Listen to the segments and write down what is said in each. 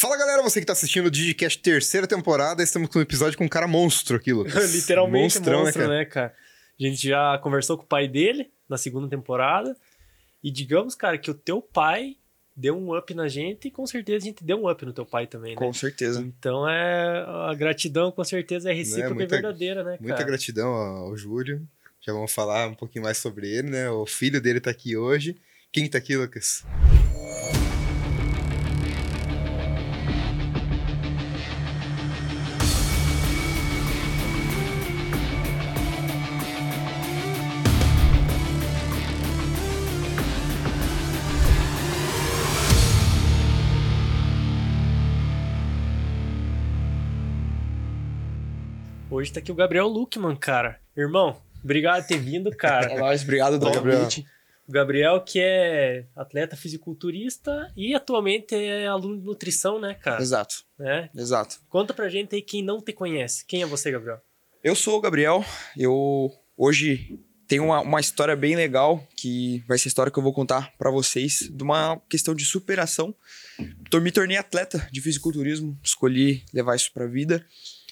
Fala galera, você que tá assistindo o Digicast terceira temporada, estamos com um episódio com um cara monstro aqui, Lucas. Literalmente Monstrão, monstro, né cara? né, cara? A gente já conversou com o pai dele na segunda temporada. E digamos, cara, que o teu pai deu um up na gente e com certeza a gente deu um up no teu pai também, né? Com certeza. Então é a gratidão com certeza é recíproca muita, e verdadeira, né, cara? Muita gratidão ao Júlio. Já vamos falar um pouquinho mais sobre ele, né? O filho dele tá aqui hoje. Quem tá aqui, Lucas? Hoje tá aqui o Gabriel Luckman, cara. Irmão, obrigado por ter vindo, cara. é nóis, obrigado do convite. O Gabriel, que é atleta fisiculturista e atualmente é aluno de nutrição, né, cara? Exato. É? Exato. Conta pra gente aí quem não te conhece. Quem é você, Gabriel? Eu sou o Gabriel. Eu hoje tenho uma, uma história bem legal que vai ser a história que eu vou contar para vocês de uma questão de superação. Me tornei atleta de fisiculturismo, escolhi levar isso pra vida.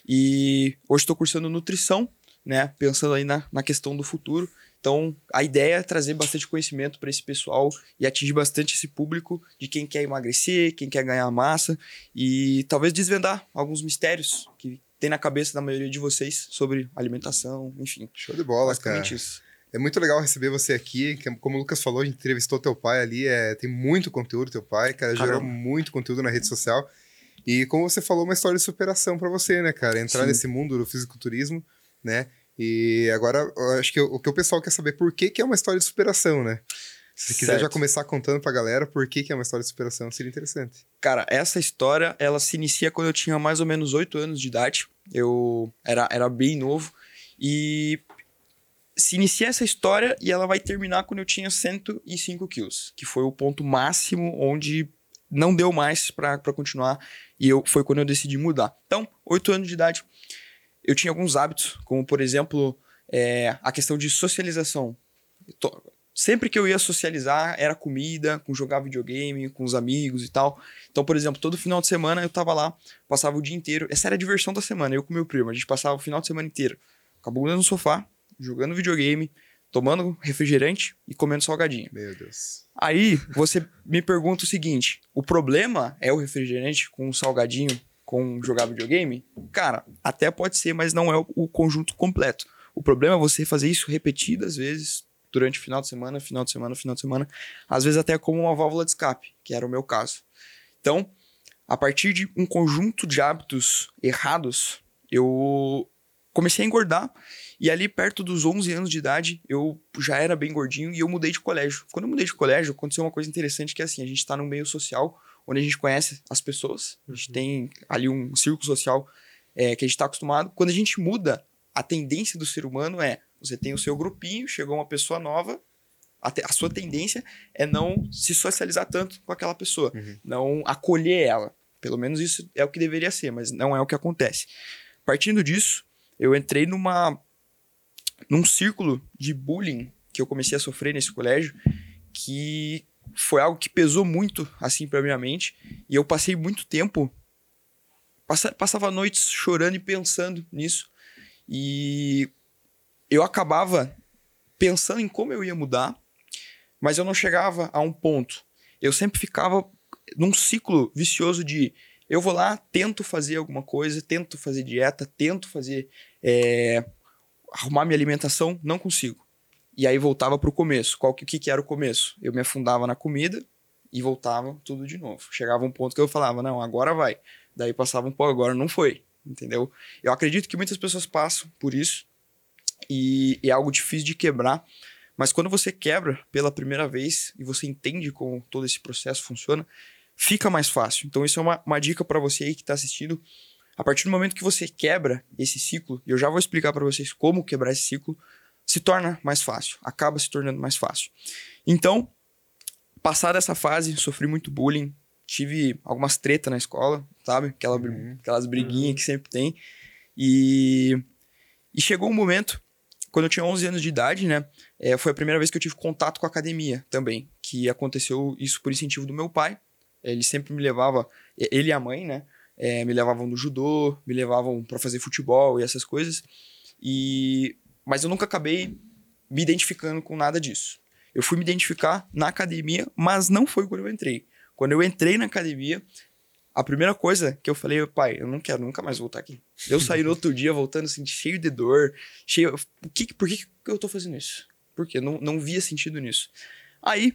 E hoje estou cursando nutrição, né? Pensando aí na, na questão do futuro. Então, a ideia é trazer bastante conhecimento para esse pessoal e atingir bastante esse público de quem quer emagrecer, quem quer ganhar massa e talvez desvendar alguns mistérios que tem na cabeça da maioria de vocês sobre alimentação, enfim. Show de bola, cara. Isso. É muito legal receber você aqui. Como o Lucas falou, a gente entrevistou teu pai ali. É, tem muito conteúdo, teu pai, cara. Caramba. Gerou muito conteúdo na rede social. E como você falou, uma história de superação para você, né, cara? Entrar Sim. nesse mundo do fisiculturismo, né? E agora, acho que o que o pessoal quer saber por que, que é uma história de superação, né? Se quiser já começar contando pra galera por que, que é uma história de superação, seria interessante. Cara, essa história, ela se inicia quando eu tinha mais ou menos 8 anos de idade. Eu era, era bem novo. E se inicia essa história e ela vai terminar quando eu tinha 105 quilos, que foi o ponto máximo onde não deu mais para continuar e eu, foi quando eu decidi mudar. Então, oito anos de idade, eu tinha alguns hábitos, como por exemplo, é, a questão de socialização. Tô, sempre que eu ia socializar, era comida, com jogar videogame, com os amigos e tal. Então, por exemplo, todo final de semana eu tava lá, passava o dia inteiro. Essa era a diversão da semana, eu com meu primo. A gente passava o final de semana inteiro com a bunda no sofá, jogando videogame, tomando refrigerante e comendo salgadinho. Meu Deus. Aí você me pergunta o seguinte: o problema é o refrigerante com o salgadinho com jogar videogame? Cara, até pode ser, mas não é o conjunto completo. O problema é você fazer isso repetidas vezes durante o final de semana, final de semana, final de semana, às vezes até como uma válvula de escape, que era o meu caso. Então, a partir de um conjunto de hábitos errados, eu comecei a engordar e ali perto dos 11 anos de idade, eu já era bem gordinho e eu mudei de colégio. Quando eu mudei de colégio, aconteceu uma coisa interessante que é assim, a gente está num meio social onde a gente conhece as pessoas, a gente uhum. tem ali um círculo social é, que a gente está acostumado. Quando a gente muda, a tendência do ser humano é, você tem o seu grupinho, chegou uma pessoa nova, a, te, a sua tendência é não se socializar tanto com aquela pessoa, uhum. não acolher ela. Pelo menos isso é o que deveria ser, mas não é o que acontece. Partindo disso, eu entrei numa num círculo de bullying que eu comecei a sofrer nesse colégio, que foi algo que pesou muito assim para minha mente, e eu passei muito tempo passava noites chorando e pensando nisso. E eu acabava pensando em como eu ia mudar, mas eu não chegava a um ponto. Eu sempre ficava num ciclo vicioso de eu vou lá, tento fazer alguma coisa, tento fazer dieta, tento fazer é, arrumar minha alimentação, não consigo. E aí voltava pro começo. Qual que, que, que era o começo? Eu me afundava na comida e voltava tudo de novo. Chegava um ponto que eu falava, não, agora vai. Daí passava um pouco, agora não foi. Entendeu? Eu acredito que muitas pessoas passam por isso e é algo difícil de quebrar. Mas quando você quebra pela primeira vez e você entende como todo esse processo funciona, fica mais fácil. Então, isso é uma, uma dica para você aí que está assistindo. A partir do momento que você quebra esse ciclo, e eu já vou explicar para vocês como quebrar esse ciclo, se torna mais fácil, acaba se tornando mais fácil. Então, passada essa fase, sofri muito bullying, tive algumas tretas na escola, sabe? Aquela, uhum. Aquelas briguinhas uhum. que sempre tem. E, e chegou um momento, quando eu tinha 11 anos de idade, né? É, foi a primeira vez que eu tive contato com a academia também, que aconteceu isso por incentivo do meu pai. Ele sempre me levava, ele e a mãe, né? É, me levavam no judô, me levavam para fazer futebol e essas coisas. E mas eu nunca acabei me identificando com nada disso. Eu fui me identificar na academia, mas não foi quando eu entrei. Quando eu entrei na academia, a primeira coisa que eu falei, pai, eu não quero nunca mais voltar aqui. Eu saí no outro dia voltando assim, cheio de dor, cheio. Por que, por que, eu tô fazendo isso? Por quê? Não, não via sentido nisso. Aí,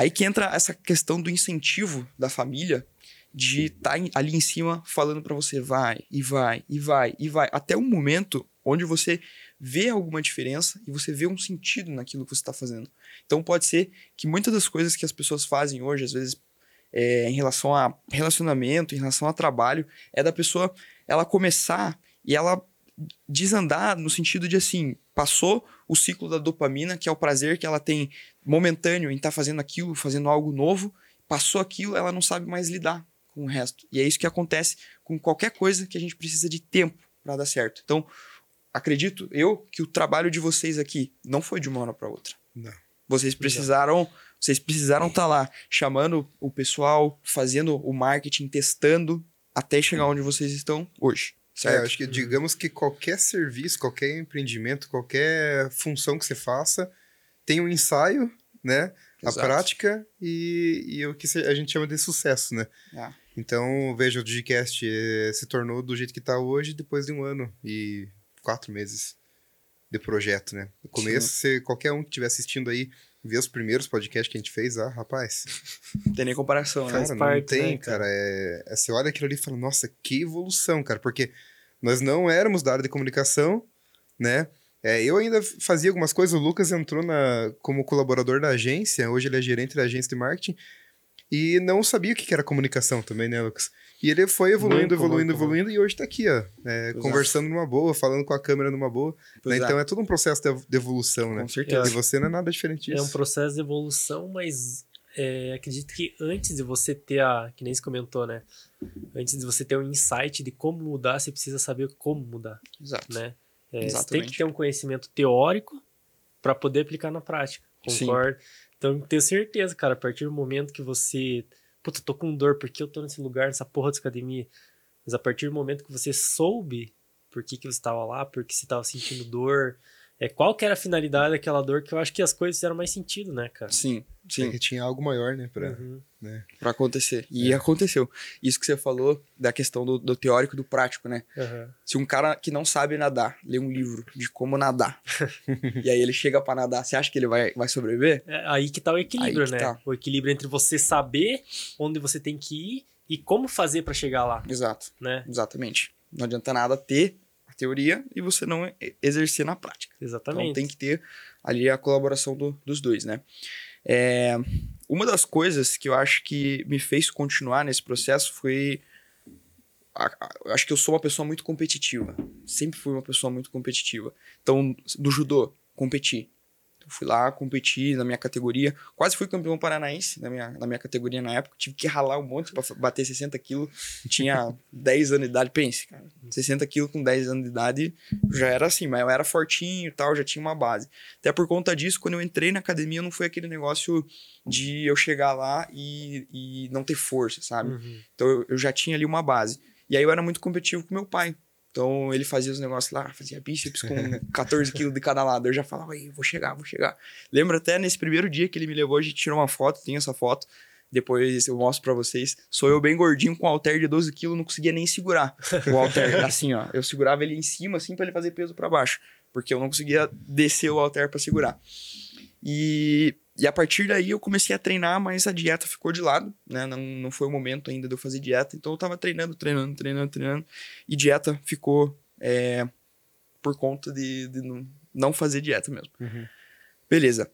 aí que entra essa questão do incentivo da família de estar tá ali em cima falando para você, vai, e vai, e vai, e vai, até um momento onde você vê alguma diferença e você vê um sentido naquilo que você está fazendo. Então pode ser que muitas das coisas que as pessoas fazem hoje, às vezes é, em relação a relacionamento, em relação a trabalho, é da pessoa ela começar e ela desandar no sentido de assim, passou o ciclo da dopamina, que é o prazer que ela tem momentâneo em estar tá fazendo aquilo, fazendo algo novo, passou aquilo, ela não sabe mais lidar com o resto. E é isso que acontece com qualquer coisa que a gente precisa de tempo para dar certo. Então, acredito eu que o trabalho de vocês aqui não foi de uma hora para outra. Não. Vocês precisaram vocês precisaram estar tá lá chamando o pessoal, fazendo o marketing, testando até chegar onde vocês estão hoje. Certo? É, acho que digamos que qualquer serviço, qualquer empreendimento, qualquer função que você faça, tem um ensaio, né? Exato. A prática e, e o que a gente chama de sucesso, né? É. Então, veja, o Digicast eh, se tornou do jeito que está hoje depois de um ano e quatro meses de projeto, né? No começo, você, qualquer um que estiver assistindo aí ver os primeiros podcasts que a gente fez, ah, rapaz. Não tem nem comparação, né? Cara, não tem, né, cara. É, é, você olha aquilo ali e fala, nossa, que evolução, cara. Porque nós não éramos da área de comunicação, né? É, eu ainda fazia algumas coisas, o Lucas entrou na, como colaborador da agência, hoje ele é gerente da agência de marketing, e não sabia o que era comunicação também, né, Lucas? E ele foi evoluindo, muito, evoluindo, muito evoluindo, bom. e hoje tá aqui, ó. É, conversando numa boa, falando com a câmera numa boa. Né? Então é todo um processo de evolução, né? Com certeza. E você não é nada diferente disso. É um processo de evolução, mas é, acredito que antes de você ter a. Que nem se comentou, né? Antes de você ter um insight de como mudar, você precisa saber como mudar. Exato. Né? É, você tem que ter um conhecimento teórico para poder aplicar na prática. Concordo. Sim. Então, tenho certeza, cara, a partir do momento que você puta, tô com dor, porque eu tô nesse lugar, nessa porra de academia? Mas a partir do momento que você soube por que, que você estava lá, por que você estava sentindo dor, é, qual que era a finalidade daquela dor, que eu acho que as coisas fizeram mais sentido, né, cara? Sim, sim. É que tinha algo maior, né, pra, uhum. né? pra acontecer. E é. aconteceu. Isso que você falou da questão do, do teórico e do prático, né? Uhum. Se um cara que não sabe nadar lê um livro de como nadar, e aí ele chega para nadar, você acha que ele vai, vai sobreviver? É aí que tá o equilíbrio, né? Tá. O equilíbrio entre você saber onde você tem que ir e como fazer para chegar lá. Exato. Né? Exatamente. Não adianta nada ter teoria e você não exercer na prática. Exatamente. Então tem que ter ali a colaboração do, dos dois, né? É, uma das coisas que eu acho que me fez continuar nesse processo foi. Acho que eu sou uma pessoa muito competitiva. Sempre fui uma pessoa muito competitiva. Então, do judô, competi fui lá, competi na minha categoria. Quase fui campeão paranaense na minha, na minha categoria na época. Tive que ralar um monte para bater 60 quilos. Tinha 10 anos de idade. Pense, cara. 60 quilos com 10 anos de idade já era assim, mas eu era fortinho e tal, já tinha uma base. Até por conta disso, quando eu entrei na academia, não foi aquele negócio de eu chegar lá e, e não ter força, sabe? Uhum. Então eu, eu já tinha ali uma base. E aí eu era muito competitivo com meu pai. Então ele fazia os negócios lá, fazia bíceps com 14 quilos de cada lado. Eu já falava, aí, vou chegar, vou chegar. Lembro até nesse primeiro dia que ele me levou, a gente tirou uma foto, tem essa foto. Depois eu mostro para vocês. Sou eu bem gordinho com um halter de 12 quilos, não conseguia nem segurar o halter. assim, ó. Eu segurava ele em cima, assim, para ele fazer peso para baixo. Porque eu não conseguia descer o halter para segurar. E e a partir daí eu comecei a treinar, mas a dieta ficou de lado, né? Não, não foi o momento ainda de eu fazer dieta. Então eu tava treinando, treinando, treinando, treinando. E dieta ficou é, por conta de, de não fazer dieta mesmo. Uhum. Beleza.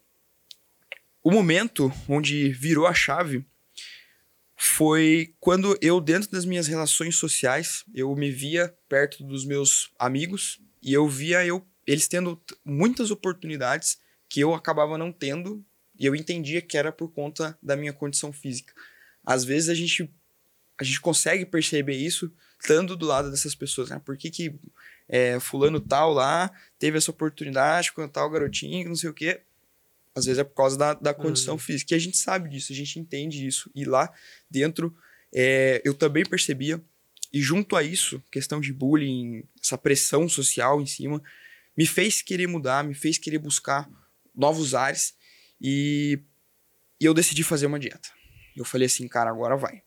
O momento onde virou a chave foi quando eu, dentro das minhas relações sociais, eu me via perto dos meus amigos e eu via eu, eles tendo muitas oportunidades que eu acabava não tendo e eu entendia que era por conta da minha condição física. Às vezes a gente, a gente consegue perceber isso estando do lado dessas pessoas. Né? Por que, que é, fulano tal lá teve essa oportunidade com tal garotinho, não sei o quê. às vezes é por causa da, da condição uhum. física. E a gente sabe disso, a gente entende isso. E lá dentro, é, eu também percebia, e junto a isso, questão de bullying, essa pressão social em cima, me fez querer mudar, me fez querer buscar novos ares. E, e eu decidi fazer uma dieta. Eu falei assim, cara, agora vai.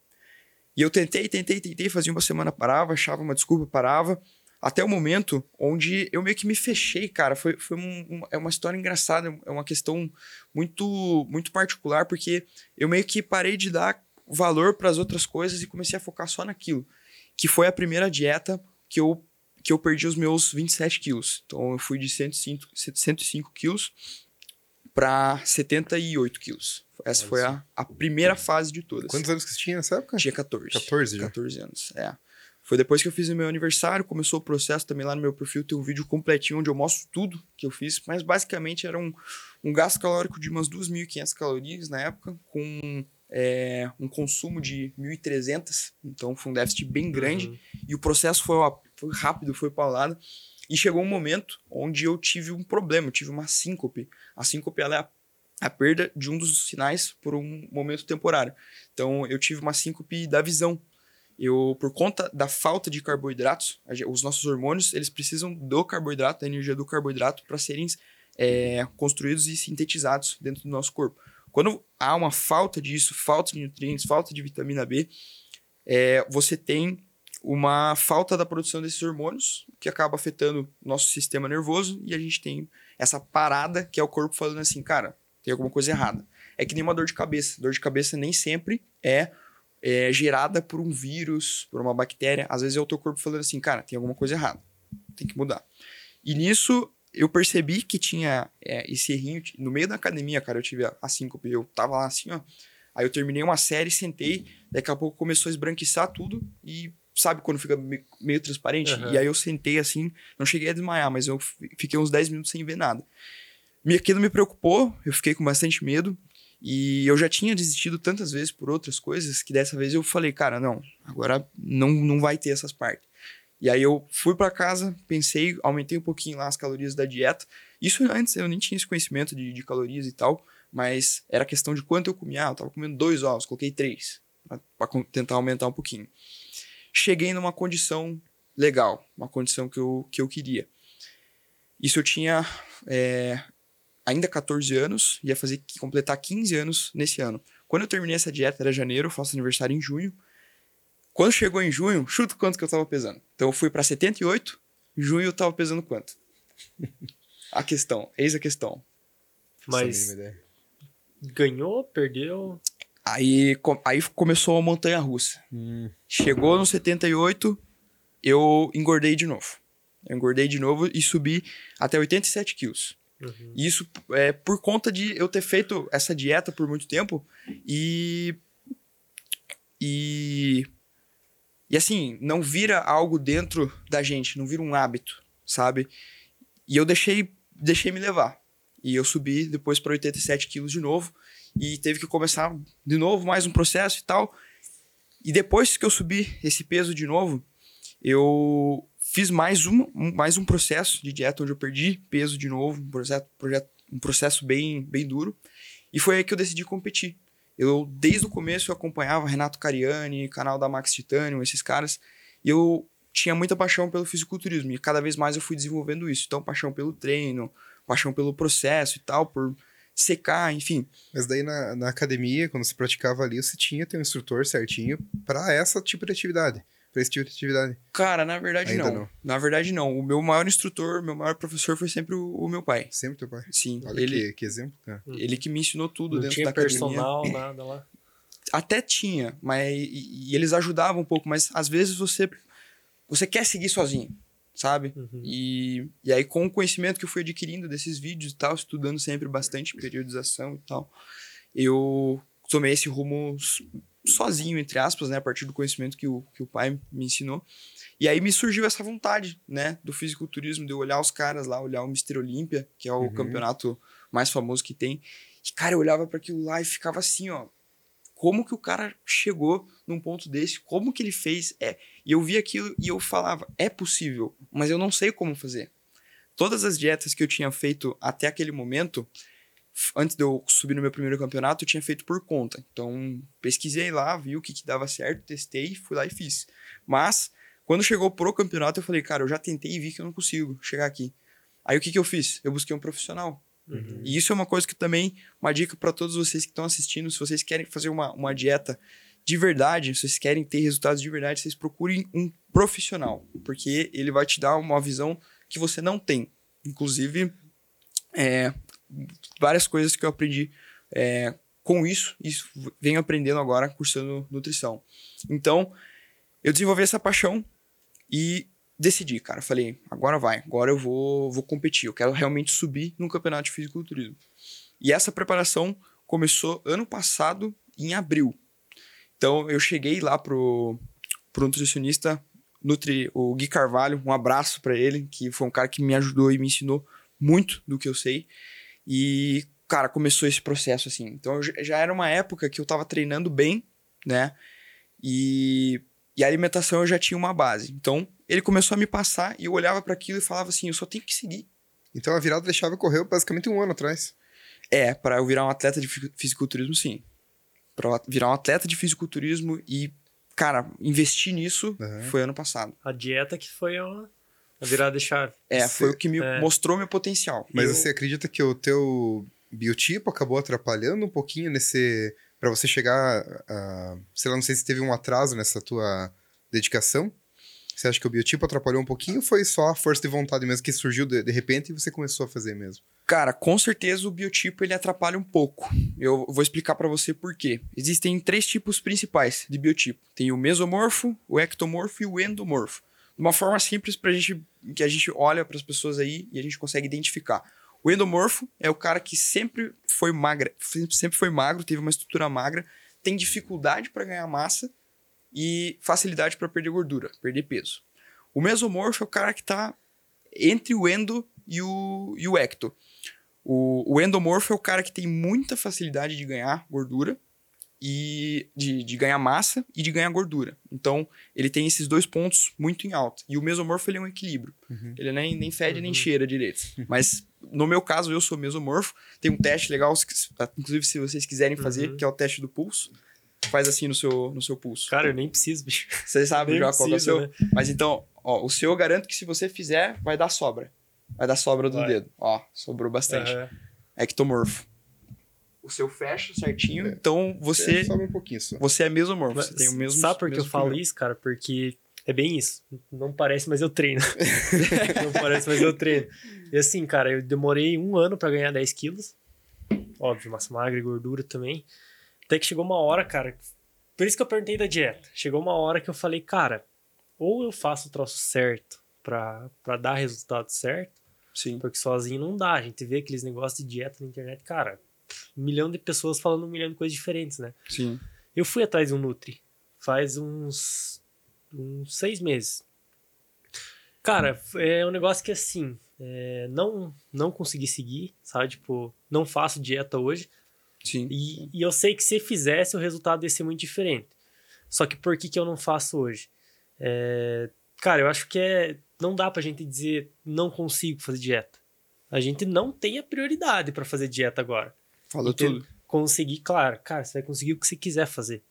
E eu tentei, tentei, tentei, fazia uma semana, parava, achava uma desculpa, parava. Até o momento onde eu meio que me fechei, cara. Foi, foi um, um, é uma história engraçada, é uma questão muito, muito particular, porque eu meio que parei de dar valor para as outras coisas e comecei a focar só naquilo. Que foi a primeira dieta que eu, que eu perdi os meus 27 quilos. Então eu fui de 105, 105 quilos para 78 quilos. Essa foi a, a primeira fase de todas. Quantos anos que você tinha nessa época? Tinha 14. 14 já? 14 anos, é. Foi depois que eu fiz o meu aniversário, começou o processo também lá no meu perfil, tem um vídeo completinho onde eu mostro tudo que eu fiz, mas basicamente era um, um gasto calórico de umas 2.500 calorias na época, com é, um consumo de 1.300, então foi um déficit bem grande, uhum. e o processo foi, foi rápido, foi paulado, e chegou um momento onde eu tive um problema, eu tive uma síncope. A síncope ela é a, a perda de um dos sinais por um momento temporário. Então eu tive uma síncope da visão. Eu, por conta da falta de carboidratos, os nossos hormônios eles precisam do carboidrato, da energia do carboidrato, para serem é, construídos e sintetizados dentro do nosso corpo. Quando há uma falta disso, falta de nutrientes, falta de vitamina B, é, você tem uma falta da produção desses hormônios, que acaba afetando nosso sistema nervoso, e a gente tem essa parada que é o corpo falando assim, cara, tem alguma coisa errada. É que nem uma dor de cabeça. Dor de cabeça nem sempre é, é gerada por um vírus, por uma bactéria. Às vezes é o teu corpo falando assim, cara, tem alguma coisa errada, tem que mudar. E nisso eu percebi que tinha é, esse errinho. No meio da academia, cara, eu tive a síncope. Eu tava lá assim, ó. Aí eu terminei uma série, sentei, daqui a pouco começou a esbranquiçar tudo e sabe quando fica meio transparente? Uhum. E aí eu sentei assim, não cheguei a desmaiar, mas eu fiquei uns 10 minutos sem ver nada. Aquilo me preocupou, eu fiquei com bastante medo. E eu já tinha desistido tantas vezes por outras coisas que dessa vez eu falei, cara, não, agora não, não vai ter essas partes. E aí eu fui para casa, pensei, aumentei um pouquinho lá as calorias da dieta. Isso antes eu nem tinha esse conhecimento de, de calorias e tal, mas era questão de quanto eu comia. Ah, eu tava comendo dois ovos, coloquei três, para tentar aumentar um pouquinho cheguei numa condição legal, uma condição que eu, que eu queria. Isso eu tinha é, ainda 14 anos, ia fazer completar 15 anos nesse ano. Quando eu terminei essa dieta, era janeiro, faço aniversário em junho. Quando chegou em junho, chuta quanto que eu tava pesando. Então eu fui para 78, em junho eu tava pesando quanto? a questão, eis a questão. Mas ganhou, perdeu? Aí, aí começou a montanha russa. Hum. Chegou no 78, eu engordei de novo. Eu engordei de novo e subi até 87 quilos. Uhum. Isso é por conta de eu ter feito essa dieta por muito tempo e. E. E assim, não vira algo dentro da gente, não vira um hábito, sabe? E eu deixei, deixei me levar. E eu subi depois para 87 quilos de novo e teve que começar de novo mais um processo e tal. E depois que eu subi esse peso de novo, eu fiz mais um, mais um processo de dieta onde eu perdi peso de novo, um processo, projeto, um processo bem, bem duro. E foi aí que eu decidi competir. Eu, desde o começo, eu acompanhava Renato Cariani, canal da Max Titanium, esses caras, e eu tinha muita paixão pelo fisiculturismo, e cada vez mais eu fui desenvolvendo isso. Então, paixão pelo treino, paixão pelo processo e tal, por secar, enfim. Mas daí na, na academia, quando você praticava ali, você tinha ter um instrutor certinho para essa tipo de atividade. Pra esse tipo de atividade. Cara, na verdade não. não. Na verdade não. O meu maior instrutor, meu maior professor foi sempre o, o meu pai. Sempre teu pai? Sim. Olha ele, que, que exemplo, cara. Ele que me ensinou tudo não dentro tinha da personal, nada lá. Até tinha, mas e, e eles ajudavam um pouco, mas às vezes você você quer seguir sozinho sabe? Uhum. E, e aí, com o conhecimento que eu fui adquirindo desses vídeos e tal, estudando sempre bastante periodização e tal, eu tomei esse rumo sozinho, entre aspas, né? A partir do conhecimento que o, que o pai me ensinou. E aí me surgiu essa vontade, né? Do fisiculturismo, de eu olhar os caras lá, olhar o Mister Olímpia, que é o uhum. campeonato mais famoso que tem. E, cara, eu olhava para aquilo lá e ficava assim, ó como que o cara chegou num ponto desse, como que ele fez, é. E eu vi aquilo e eu falava, é possível, mas eu não sei como fazer. Todas as dietas que eu tinha feito até aquele momento antes de eu subir no meu primeiro campeonato, eu tinha feito por conta. Então, pesquisei lá, vi o que, que dava certo, testei, fui lá e fiz. Mas, quando chegou pro campeonato, eu falei, cara, eu já tentei e vi que eu não consigo chegar aqui. Aí, o que, que eu fiz? Eu busquei um profissional. Uhum. E isso é uma coisa que também, uma dica para todos vocês que estão assistindo, se vocês querem fazer uma, uma dieta de verdade, se vocês querem ter resultados de verdade, vocês procurem um profissional, porque ele vai te dar uma visão que você não tem. Inclusive, é, várias coisas que eu aprendi é, com isso, isso venho aprendendo agora cursando nutrição. Então, eu desenvolvi essa paixão e decidi, cara. Falei, agora vai, agora eu vou, vou competir. Eu quero realmente subir no campeonato de fisiculturismo. E essa preparação começou ano passado, em abril. Então, eu cheguei lá pro, pro nutricionista, Nutri, o Gui Carvalho, um abraço para ele, que foi um cara que me ajudou e me ensinou muito do que eu sei. E, cara, começou esse processo assim. Então já era uma época que eu tava treinando bem, né? E, e a alimentação eu já tinha uma base. Então ele começou a me passar e eu olhava para aquilo e falava assim: eu só tenho que seguir. Então a virada deixava correu basicamente um ano atrás. É, para eu virar um atleta de fisiculturismo, sim. Pra virar um atleta de fisiculturismo e, cara, investir nisso uhum. foi ano passado. A dieta que foi a a virada de chave. É, você, foi o que me é. mostrou meu potencial. Mas eu... você acredita que o teu biotipo acabou atrapalhando um pouquinho nesse. Para você chegar a. Sei lá, não sei se teve um atraso nessa tua dedicação? Você acha que o biotipo atrapalhou um pouquinho ou foi só a força de vontade mesmo que surgiu de, de repente e você começou a fazer mesmo? Cara, com certeza o biotipo ele atrapalha um pouco. Eu vou explicar para você por quê. Existem três tipos principais de biotipo. Tem o mesomorfo, o ectomorfo e o endomorfo uma forma simples pra gente, que a gente olha para as pessoas aí e a gente consegue identificar. O endomorfo é o cara que sempre foi magra, sempre foi magro, teve uma estrutura magra, tem dificuldade para ganhar massa e facilidade para perder gordura, perder peso. O mesomorfo é o cara que está entre o endo e o, e o ecto. O, o endomorfo é o cara que tem muita facilidade de ganhar gordura e de, de, ganhar massa e de ganhar gordura. Então, ele tem esses dois pontos muito em alta. E o mesomorfo ele é um equilíbrio. Uhum. Ele nem, nem fede uhum. nem cheira direito. Mas, no meu caso, eu sou mesomorfo. Tem um teste legal, inclusive se vocês quiserem fazer, uhum. que é o teste do pulso. Faz assim no seu, no seu pulso. Cara, eu nem preciso, bicho. Você sabe já qual é o seu? Né? Mas então, ó, o seu eu garanto que se você fizer, vai dar sobra. Vai dar sobra do vai. dedo. Ó, sobrou bastante. Ectomorfo o seu fecha certinho, é. então você. Sobe um pouquinho só. Você é mesomorfo, você tem o mesmo. Sabe por que eu falo isso, cara? Porque é bem isso. Não parece, mas eu treino. não parece, mas eu treino. E assim, cara, eu demorei um ano para ganhar 10 quilos. Óbvio, massa magra e gordura também. Até que chegou uma hora, cara. Por isso que eu perguntei da dieta. Chegou uma hora que eu falei, cara, ou eu faço o troço certo pra, pra dar resultado certo. Sim. Porque sozinho não dá. A gente vê aqueles negócios de dieta na internet, cara um milhão de pessoas falando um milhão de coisas diferentes, né? Sim. Eu fui atrás de um Nutri faz uns, uns seis meses. Cara, é um negócio que assim, é, não, não consegui seguir, sabe? Tipo, não faço dieta hoje. Sim. E, e eu sei que se fizesse, o resultado ia ser muito diferente. Só que por que, que eu não faço hoje? É, cara, eu acho que é. Não dá pra gente dizer não consigo fazer dieta. A gente não tem a prioridade para fazer dieta agora. Falou tudo. Conseguir, claro, cara, você vai conseguir o que você quiser fazer.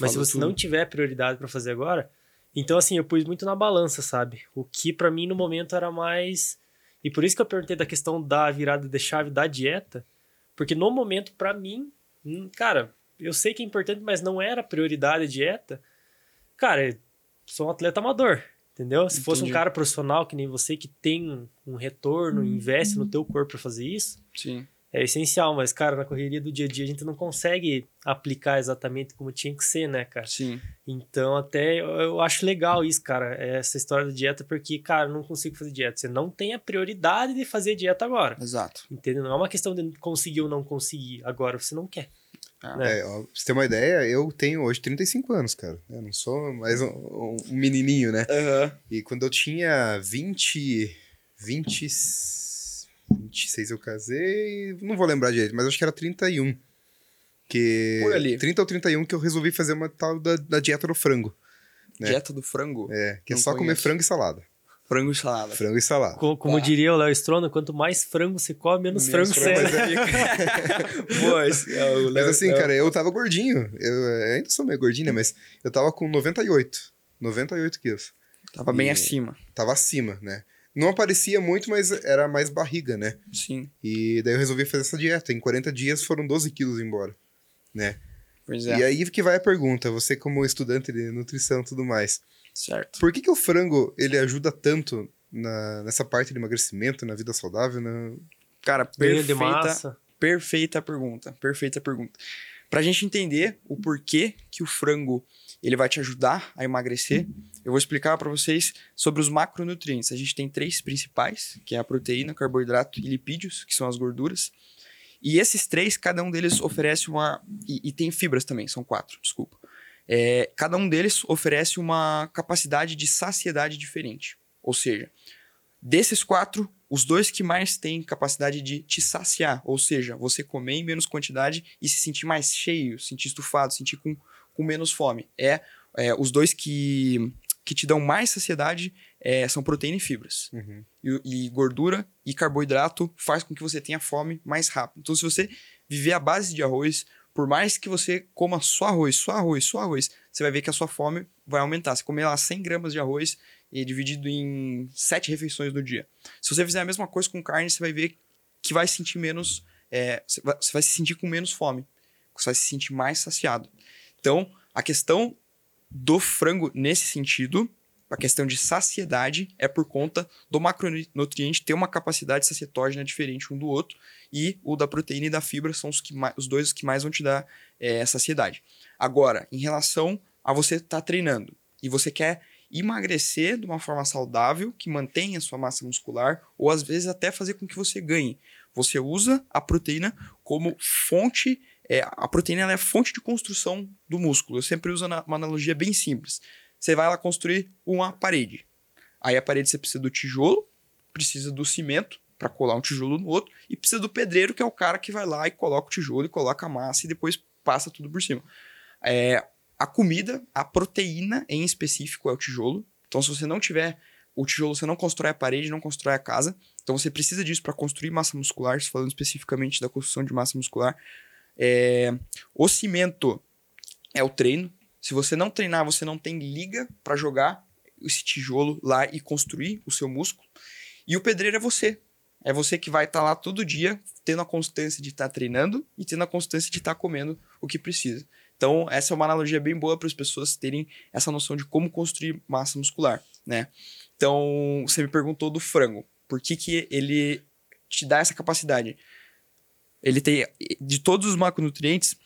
Mas Falou se você tudo. não tiver prioridade para fazer agora, então assim, eu pus muito na balança, sabe? O que para mim no momento era mais e por isso que eu perguntei da questão da virada de chave da dieta, porque no momento para mim, hum, cara, eu sei que é importante, mas não era prioridade a dieta. Cara, sou um atleta amador, entendeu? Se Entendi. fosse um cara profissional que nem você que tem um retorno, uhum. investe no teu corpo para fazer isso, Sim é essencial, mas, cara, na correria do dia a dia a gente não consegue aplicar exatamente como tinha que ser, né, cara? Sim. Então, até eu, eu acho legal isso, cara, essa história da dieta, porque, cara, não consigo fazer dieta. Você não tem a prioridade de fazer dieta agora. Exato. Entendeu? Não é uma questão de conseguir ou não conseguir. Agora você não quer. Ah, né? é, ó, pra você ter uma ideia, eu tenho hoje 35 anos, cara. Eu não sou mais um, um menininho, né? Uhum. E quando eu tinha 20, 20 26 eu casei, não vou lembrar direito, mas acho que era 31. Que, Por ali. 30 ou 31 que eu resolvi fazer uma tal da, da dieta do frango. Né? Dieta do frango? É, que é não é só conheço. comer frango e salada. Frango e salada. Frango e salada. Como, como diria o Léo Strona, quanto mais frango você come, menos, menos frango, frango você é. Boa, é Mas assim, cara, eu tava gordinho. Eu ainda sou meio gordinho, né? Mas eu tava com 98. 98 quilos. Tava e bem acima. Tava acima, né? Não aparecia muito, mas era mais barriga, né? Sim. E daí eu resolvi fazer essa dieta. Em 40 dias foram 12 quilos embora, né? Pois é. E aí que vai a pergunta, você como estudante de nutrição e tudo mais. Certo. Por que, que o frango, ele ajuda tanto na, nessa parte de emagrecimento, na vida saudável? Na... Cara, perfeita, perfeita pergunta, perfeita pergunta. Pra gente entender o porquê que o frango ele vai te ajudar a emagrecer, eu vou explicar para vocês sobre os macronutrientes. A gente tem três principais, que é a proteína, carboidrato e lipídios, que são as gorduras. E esses três, cada um deles oferece uma. E, e tem fibras também, são quatro, desculpa. É, cada um deles oferece uma capacidade de saciedade diferente. Ou seja, desses quatro, os dois que mais têm capacidade de te saciar, ou seja, você comer em menos quantidade e se sentir mais cheio, sentir estufado, sentir com, com menos fome, é, é os dois que que te dão mais saciedade é, são proteína e fibras. Uhum. E, e, gordura e carboidrato faz com que você tenha fome mais rápido. Então, se você viver à base de arroz, por mais que você coma só arroz, só arroz, só arroz, você vai ver que a sua fome vai aumentar. Você comer lá 100 gramas de arroz e dividido em 7 refeições no dia. Se você fizer a mesma coisa com carne, você vai ver que vai sentir menos. É, você, vai, você vai se sentir com menos fome. Você vai se sentir mais saciado. Então, a questão do frango nesse sentido, a questão de saciedade é por conta do macronutriente ter uma capacidade sacietógena diferente um do outro e o da proteína e da fibra são os, que mais, os dois que mais vão te dar é, saciedade. Agora, em relação a você estar tá treinando e você quer emagrecer de uma forma saudável que mantenha sua massa muscular ou às vezes até fazer com que você ganhe, você usa a proteína como fonte é, a proteína é fonte de construção do músculo. Eu sempre uso uma analogia bem simples. Você vai lá construir uma parede. Aí a parede você precisa do tijolo, precisa do cimento para colar um tijolo no outro e precisa do pedreiro, que é o cara que vai lá e coloca o tijolo e coloca a massa e depois passa tudo por cima. É, a comida, a proteína em específico é o tijolo. Então, se você não tiver o tijolo, você não constrói a parede, não constrói a casa. Então, você precisa disso para construir massa muscular, falando especificamente da construção de massa muscular. É, o cimento é o treino. Se você não treinar, você não tem liga para jogar esse tijolo lá e construir o seu músculo. E o pedreiro é você. É você que vai estar tá lá todo dia, tendo a constância de estar tá treinando e tendo a constância de estar tá comendo o que precisa. Então, essa é uma analogia bem boa para as pessoas terem essa noção de como construir massa muscular, né? Então, você me perguntou do frango. Por que, que ele te dá essa capacidade? ele tem, de todos os macronutrientes,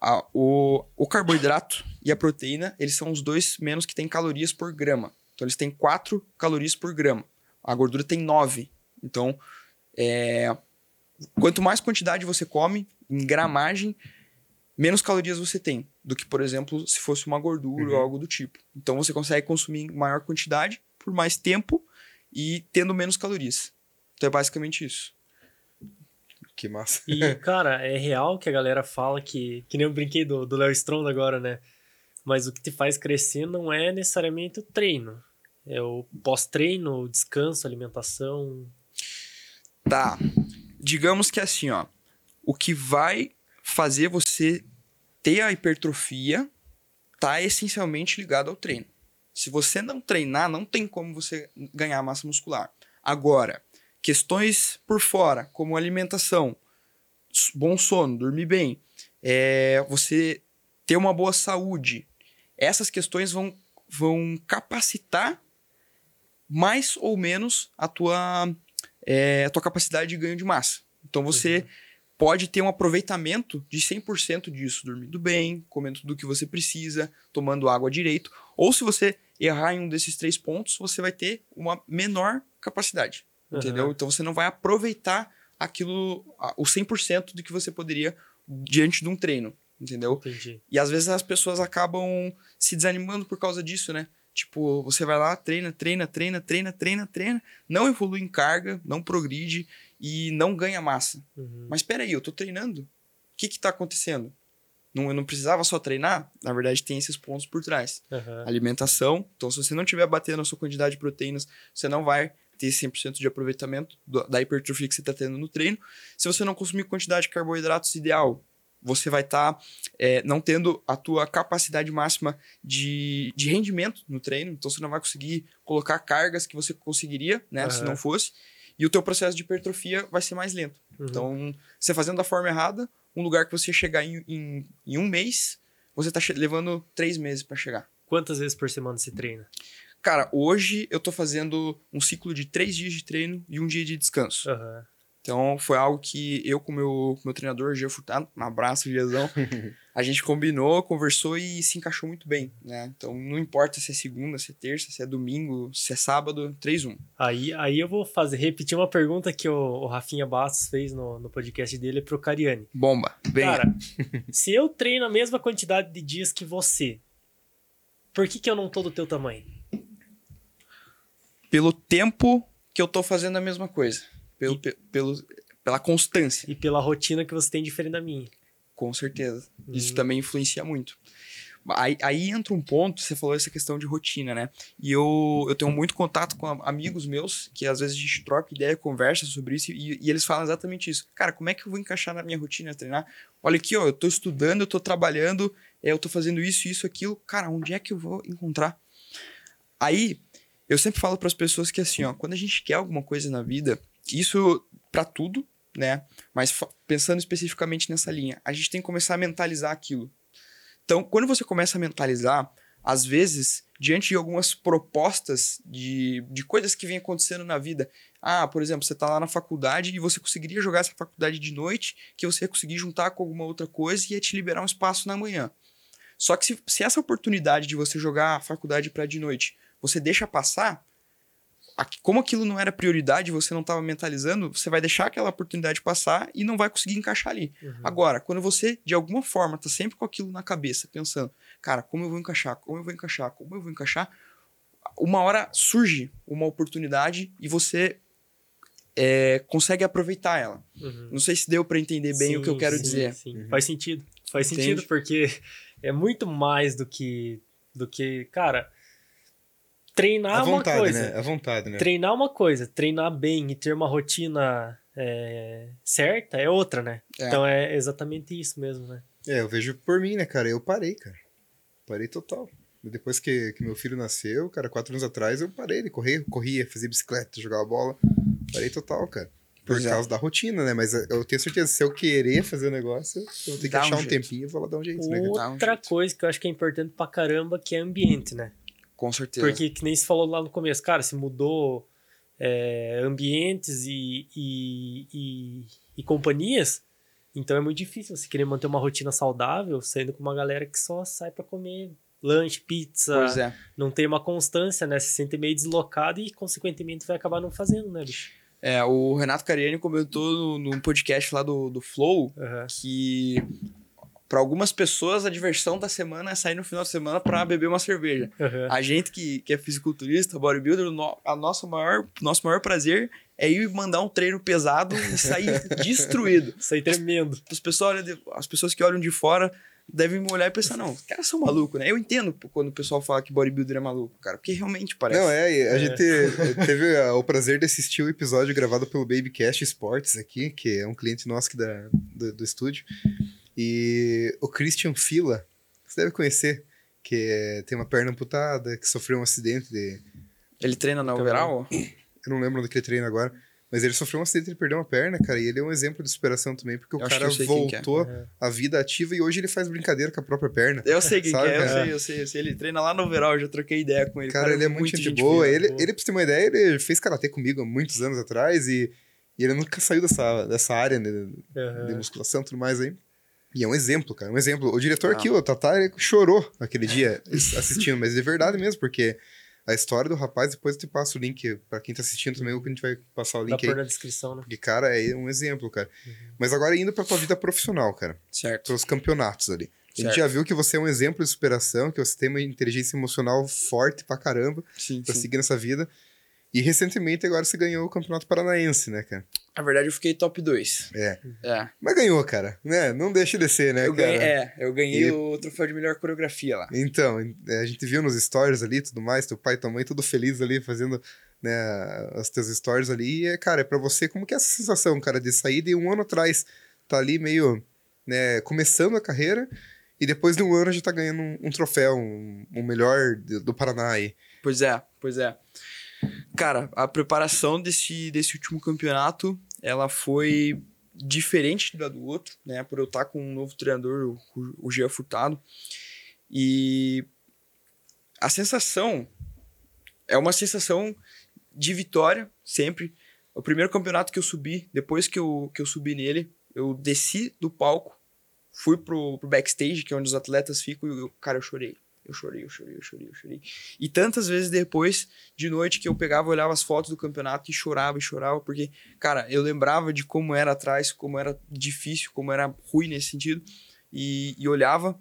a, o, o carboidrato e a proteína, eles são os dois menos que têm calorias por grama. Então, eles têm 4 calorias por grama. A gordura tem 9. Então, é, quanto mais quantidade você come, em gramagem, menos calorias você tem do que, por exemplo, se fosse uma gordura uhum. ou algo do tipo. Então, você consegue consumir em maior quantidade por mais tempo e tendo menos calorias. Então, é basicamente isso. Que massa. E, cara, é real que a galera fala que. Que nem eu brinquei do Léo Strong agora, né? Mas o que te faz crescer não é necessariamente o treino. É o pós-treino, o descanso, alimentação. Tá. Digamos que assim, ó. O que vai fazer você ter a hipertrofia tá essencialmente ligado ao treino. Se você não treinar, não tem como você ganhar massa muscular. Agora, questões por fora, como alimentação, bom sono, dormir bem, é, você ter uma boa saúde, essas questões vão, vão capacitar mais ou menos a tua, é, a tua capacidade de ganho de massa. Então você uhum. pode ter um aproveitamento de 100% disso, dormindo bem, comendo tudo o que você precisa, tomando água direito. Ou se você errar em um desses três pontos, você vai ter uma menor capacidade. Entendeu? Uhum. Então você não vai aproveitar aquilo, o 100% do que você poderia diante de um treino. Entendeu? Entendi. E às vezes as pessoas acabam se desanimando por causa disso, né? Tipo, você vai lá, treina, treina, treina, treina, treina, treina, não evolui em carga, não progride e não ganha massa. Uhum. Mas espera aí, eu tô treinando. O que que tá acontecendo? não, eu não precisava só treinar, na verdade tem esses pontos por trás. Uhum. Alimentação, então se você não estiver batendo a sua quantidade de proteínas, você não vai ter 100% de aproveitamento da hipertrofia que você está tendo no treino. Se você não consumir quantidade de carboidratos ideal, você vai estar tá, é, não tendo a tua capacidade máxima de, de rendimento no treino, então você não vai conseguir colocar cargas que você conseguiria, né, uhum. se não fosse, e o teu processo de hipertrofia vai ser mais lento. Uhum. Então, você fazendo da forma errada, um lugar que você chegar em, em, em um mês, você está levando três meses para chegar. Quantas vezes por semana você treina? Cara, hoje eu tô fazendo um ciclo de três dias de treino e um dia de descanso. Uhum. Então foi algo que eu com meu meu treinador, Gê Furtado, um abraço, Giazão, a gente combinou, conversou e se encaixou muito bem, né? Então não importa se é segunda, se é terça, se é domingo, se é sábado, 3-1. Aí, aí eu vou fazer, repetir uma pergunta que o, o Rafinha Bastos fez no, no podcast dele pro Cariani. Bomba, bem. Cara, se eu treino a mesma quantidade de dias que você, por que que eu não tô do teu tamanho? pelo tempo que eu tô fazendo a mesma coisa. Pelo, e... pelo, pela constância. E pela rotina que você tem diferente da minha. Com certeza. Hum. Isso também influencia muito. Aí, aí, entra um ponto, você falou essa questão de rotina, né? E eu, eu tenho muito contato com amigos meus, que às vezes a gente troca ideia, conversa sobre isso, e, e, eles falam exatamente isso. Cara, como é que eu vou encaixar na minha rotina treinar? Olha aqui, ó, eu tô estudando, eu tô trabalhando, eu tô fazendo isso, isso, aquilo. Cara, onde é que eu vou encontrar? Aí, eu sempre falo para as pessoas que assim, ó, quando a gente quer alguma coisa na vida, isso para tudo, né? Mas pensando especificamente nessa linha, a gente tem que começar a mentalizar aquilo. Então, quando você começa a mentalizar, às vezes, diante de algumas propostas de, de coisas que vêm acontecendo na vida, ah, por exemplo, você está lá na faculdade e você conseguiria jogar essa faculdade de noite, que você ia conseguir juntar com alguma outra coisa e ia te liberar um espaço na manhã. Só que se, se essa oportunidade de você jogar a faculdade para de noite você deixa passar, como aquilo não era prioridade, você não estava mentalizando, você vai deixar aquela oportunidade passar e não vai conseguir encaixar ali. Uhum. Agora, quando você, de alguma forma, tá sempre com aquilo na cabeça, pensando, cara, como eu vou encaixar, como eu vou encaixar, como eu vou encaixar, uma hora surge uma oportunidade e você é, consegue aproveitar ela. Uhum. Não sei se deu para entender bem sim, o que eu quero sim, dizer. Sim. Uhum. Faz sentido. Faz Entende? sentido porque é muito mais do que do que, cara, treinar vontade, uma coisa. Né? A vontade, né? Treinar uma coisa, treinar bem e ter uma rotina é, certa é outra, né? É. Então é exatamente isso mesmo, né? É, eu vejo por mim, né, cara? Eu parei, cara. Parei total. Depois que, que meu filho nasceu, cara, quatro anos atrás, eu parei de correr, corria, fazia bicicleta, jogava bola. Parei total, cara. Por é. causa da rotina, né? Mas eu tenho certeza, se eu querer fazer o negócio, eu vou ter que Dá achar um, um tempinho e vou lá dar um jeito, Outra né? Outra um coisa que eu acho que é importante pra caramba, que é ambiente, né? Com certeza. Porque, que nem se falou lá no começo, cara, se mudou é, ambientes e, e, e, e, companhias, então é muito difícil você querer manter uma rotina saudável saindo com uma galera que só sai para comer lanche, pizza. É. Não tem uma constância, né? Se sente meio deslocado e, consequentemente, vai acabar não fazendo, né, bicho? É, o Renato Cariani comentou no, no podcast lá do, do Flow uhum. que para algumas pessoas, a diversão da semana é sair no final de semana para beber uma cerveja. Uhum. A gente que, que é fisiculturista, bodybuilder, no, a nossa maior, nosso maior prazer é ir mandar um treino pesado e sair destruído. Sair tremendo. As, as, pessoas, as pessoas que olham de fora devem me olhar e pensar, não, os caras são malucos, né? Eu entendo quando o pessoal fala que bodybuilder é maluco, cara, porque realmente parece. Não, é, a é. gente teve o prazer de assistir o episódio gravado pelo Babycast Sports aqui, que é um cliente nosso aqui da, do, do estúdio. E o Christian Fila, você deve conhecer, que tem uma perna amputada, que sofreu um acidente de... Ele treina na overall? Eu não lembro onde que ele treina agora. Mas ele sofreu um acidente, ele perdeu uma perna, cara, e ele é um exemplo de superação também, porque o eu cara é. voltou é. à vida ativa e hoje ele faz brincadeira com a própria perna. Eu sei quem sabe, que é, eu sei, eu sei, eu sei. Ele treina lá no overall, eu já troquei ideia com ele. Cara, cara ele é muito, gente boa. Ele, ele, pra você ter uma ideia, ele fez karatê comigo há muitos anos atrás e, e ele nunca saiu dessa, dessa área né, uhum. de musculação e tudo mais aí. E é um exemplo, cara, um exemplo. O diretor aqui, o Tatá, ele chorou aquele dia assistindo, mas é verdade mesmo, porque a história do rapaz, depois eu te passo o link para quem tá assistindo também, a gente vai passar o link Dá aí. na descrição, né? Porque, cara, é um exemplo, cara. Uhum. Mas agora indo pra tua vida profissional, cara. Certo. Pros campeonatos ali. A gente já viu que você é um exemplo de superação, que você tem uma inteligência emocional forte pra caramba sim, pra sim. seguir nessa vida. E recentemente agora você ganhou o Campeonato Paranaense, né, cara? Na verdade, eu fiquei top 2. É. é. Mas ganhou, cara. Né? Não deixa de ser, né, eu cara? Ganhei, é, eu ganhei e... o troféu de melhor coreografia lá. Então, a gente viu nos stories ali tudo mais, teu pai e tua mãe tudo feliz ali fazendo né, as teus stories ali. E, é, cara, é pra você, como que é essa sensação, cara, de sair de um ano atrás, tá ali meio, né, começando a carreira e depois de um ano já tá ganhando um, um troféu, um, um melhor do Paraná aí. Pois é, pois é. Cara, a preparação desse, desse último campeonato ela foi diferente da do outro, né? Por eu estar com um novo treinador, o, o Gia Furtado. E a sensação é uma sensação de vitória, sempre. O primeiro campeonato que eu subi, depois que eu, que eu subi nele, eu desci do palco, fui pro, pro backstage, que é onde os atletas ficam, e, eu, cara, eu chorei. Eu chorei, eu chorei, eu chorei, eu chorei. E tantas vezes depois, de noite, que eu pegava, olhava as fotos do campeonato e chorava e chorava, porque, cara, eu lembrava de como era atrás, como era difícil, como era ruim nesse sentido, e, e olhava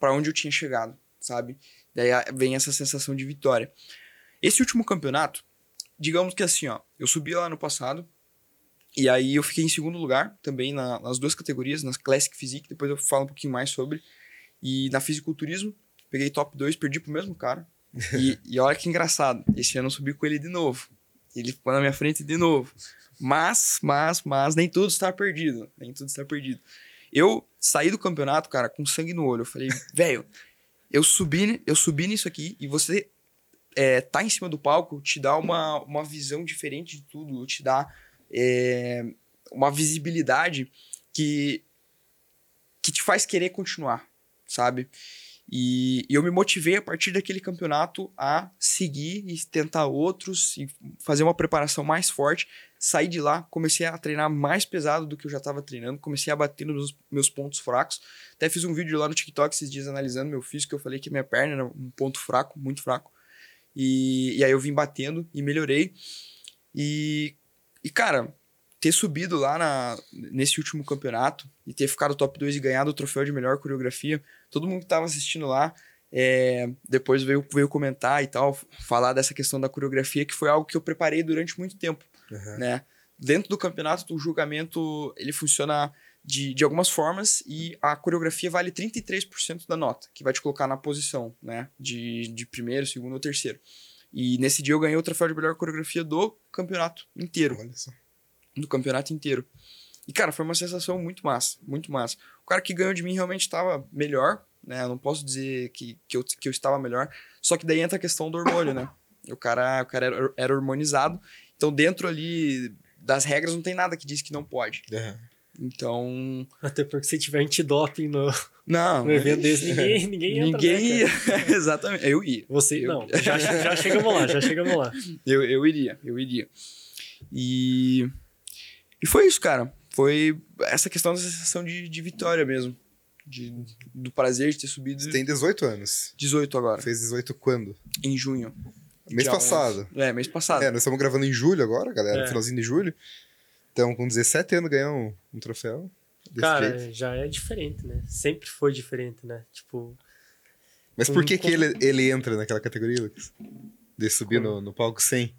para onde eu tinha chegado, sabe? Daí vem essa sensação de vitória. Esse último campeonato, digamos que assim, ó, eu subi lá no passado, e aí eu fiquei em segundo lugar, também na, nas duas categorias, nas Classic Physique, depois eu falo um pouquinho mais sobre, e na fisiculturismo, peguei top 2, perdi pro mesmo cara. E, e olha que engraçado, esse ano eu subi com ele de novo. Ele ficou na minha frente de novo. Mas, mas, mas, nem tudo está perdido. Nem tudo está perdido. Eu saí do campeonato, cara, com sangue no olho. Eu falei, velho, eu subi, eu subi nisso aqui e você é, tá em cima do palco te dá uma, uma visão diferente de tudo, te dá é, uma visibilidade que, que te faz querer continuar, sabe? E, e, eu me motivei a partir daquele campeonato a seguir e tentar outros e fazer uma preparação mais forte. Saí de lá, comecei a treinar mais pesado do que eu já estava treinando, comecei a bater nos meus pontos fracos. Até fiz um vídeo lá no TikTok esses dias analisando meu físico, eu falei que minha perna era um ponto fraco, muito fraco. E, e aí eu vim batendo e melhorei. E, e cara, ter subido lá na, nesse último campeonato e ter ficado top 2 e ganhado o troféu de melhor coreografia, todo mundo que estava assistindo lá é, depois veio, veio comentar e tal, falar dessa questão da coreografia, que foi algo que eu preparei durante muito tempo, uhum. né? Dentro do campeonato, o julgamento, ele funciona de, de algumas formas e a coreografia vale 33% da nota, que vai te colocar na posição, né? De, de primeiro, segundo ou terceiro. E nesse dia eu ganhei o troféu de melhor coreografia do campeonato inteiro. Olha só do campeonato inteiro. E, cara, foi uma sensação muito massa, muito massa. O cara que ganhou de mim realmente estava melhor, né? Eu não posso dizer que, que, eu, que eu estava melhor. Só que daí entra a questão do hormônio, né? O cara, o cara era, era hormonizado. Então, dentro ali das regras, não tem nada que diz que não pode. Uhum. Então. Até porque se tiver antidoping no, não, no evento desse, ninguém, ninguém entra. Ninguém né, ia. Exatamente. Eu ia. Você. Eu... Não, já, já chegamos lá, já chegamos lá. Eu, eu iria, eu iria. E. E foi isso, cara. Foi essa questão da sensação de, de vitória mesmo. De, do prazer de ter subido. Você tem 18 anos. 18 agora. Fez 18 quando? Em junho. Mês passado. 11. É, mês passado. É, nós estamos gravando em julho agora, galera. É. Finalzinho de julho. Então, com 17 anos, ganhar um, um troféu. Cara, jeito. já é diferente, né? Sempre foi diferente, né? Tipo. Mas por que, que ele, ele entra naquela categoria, Lucas? De subir no, no palco sem?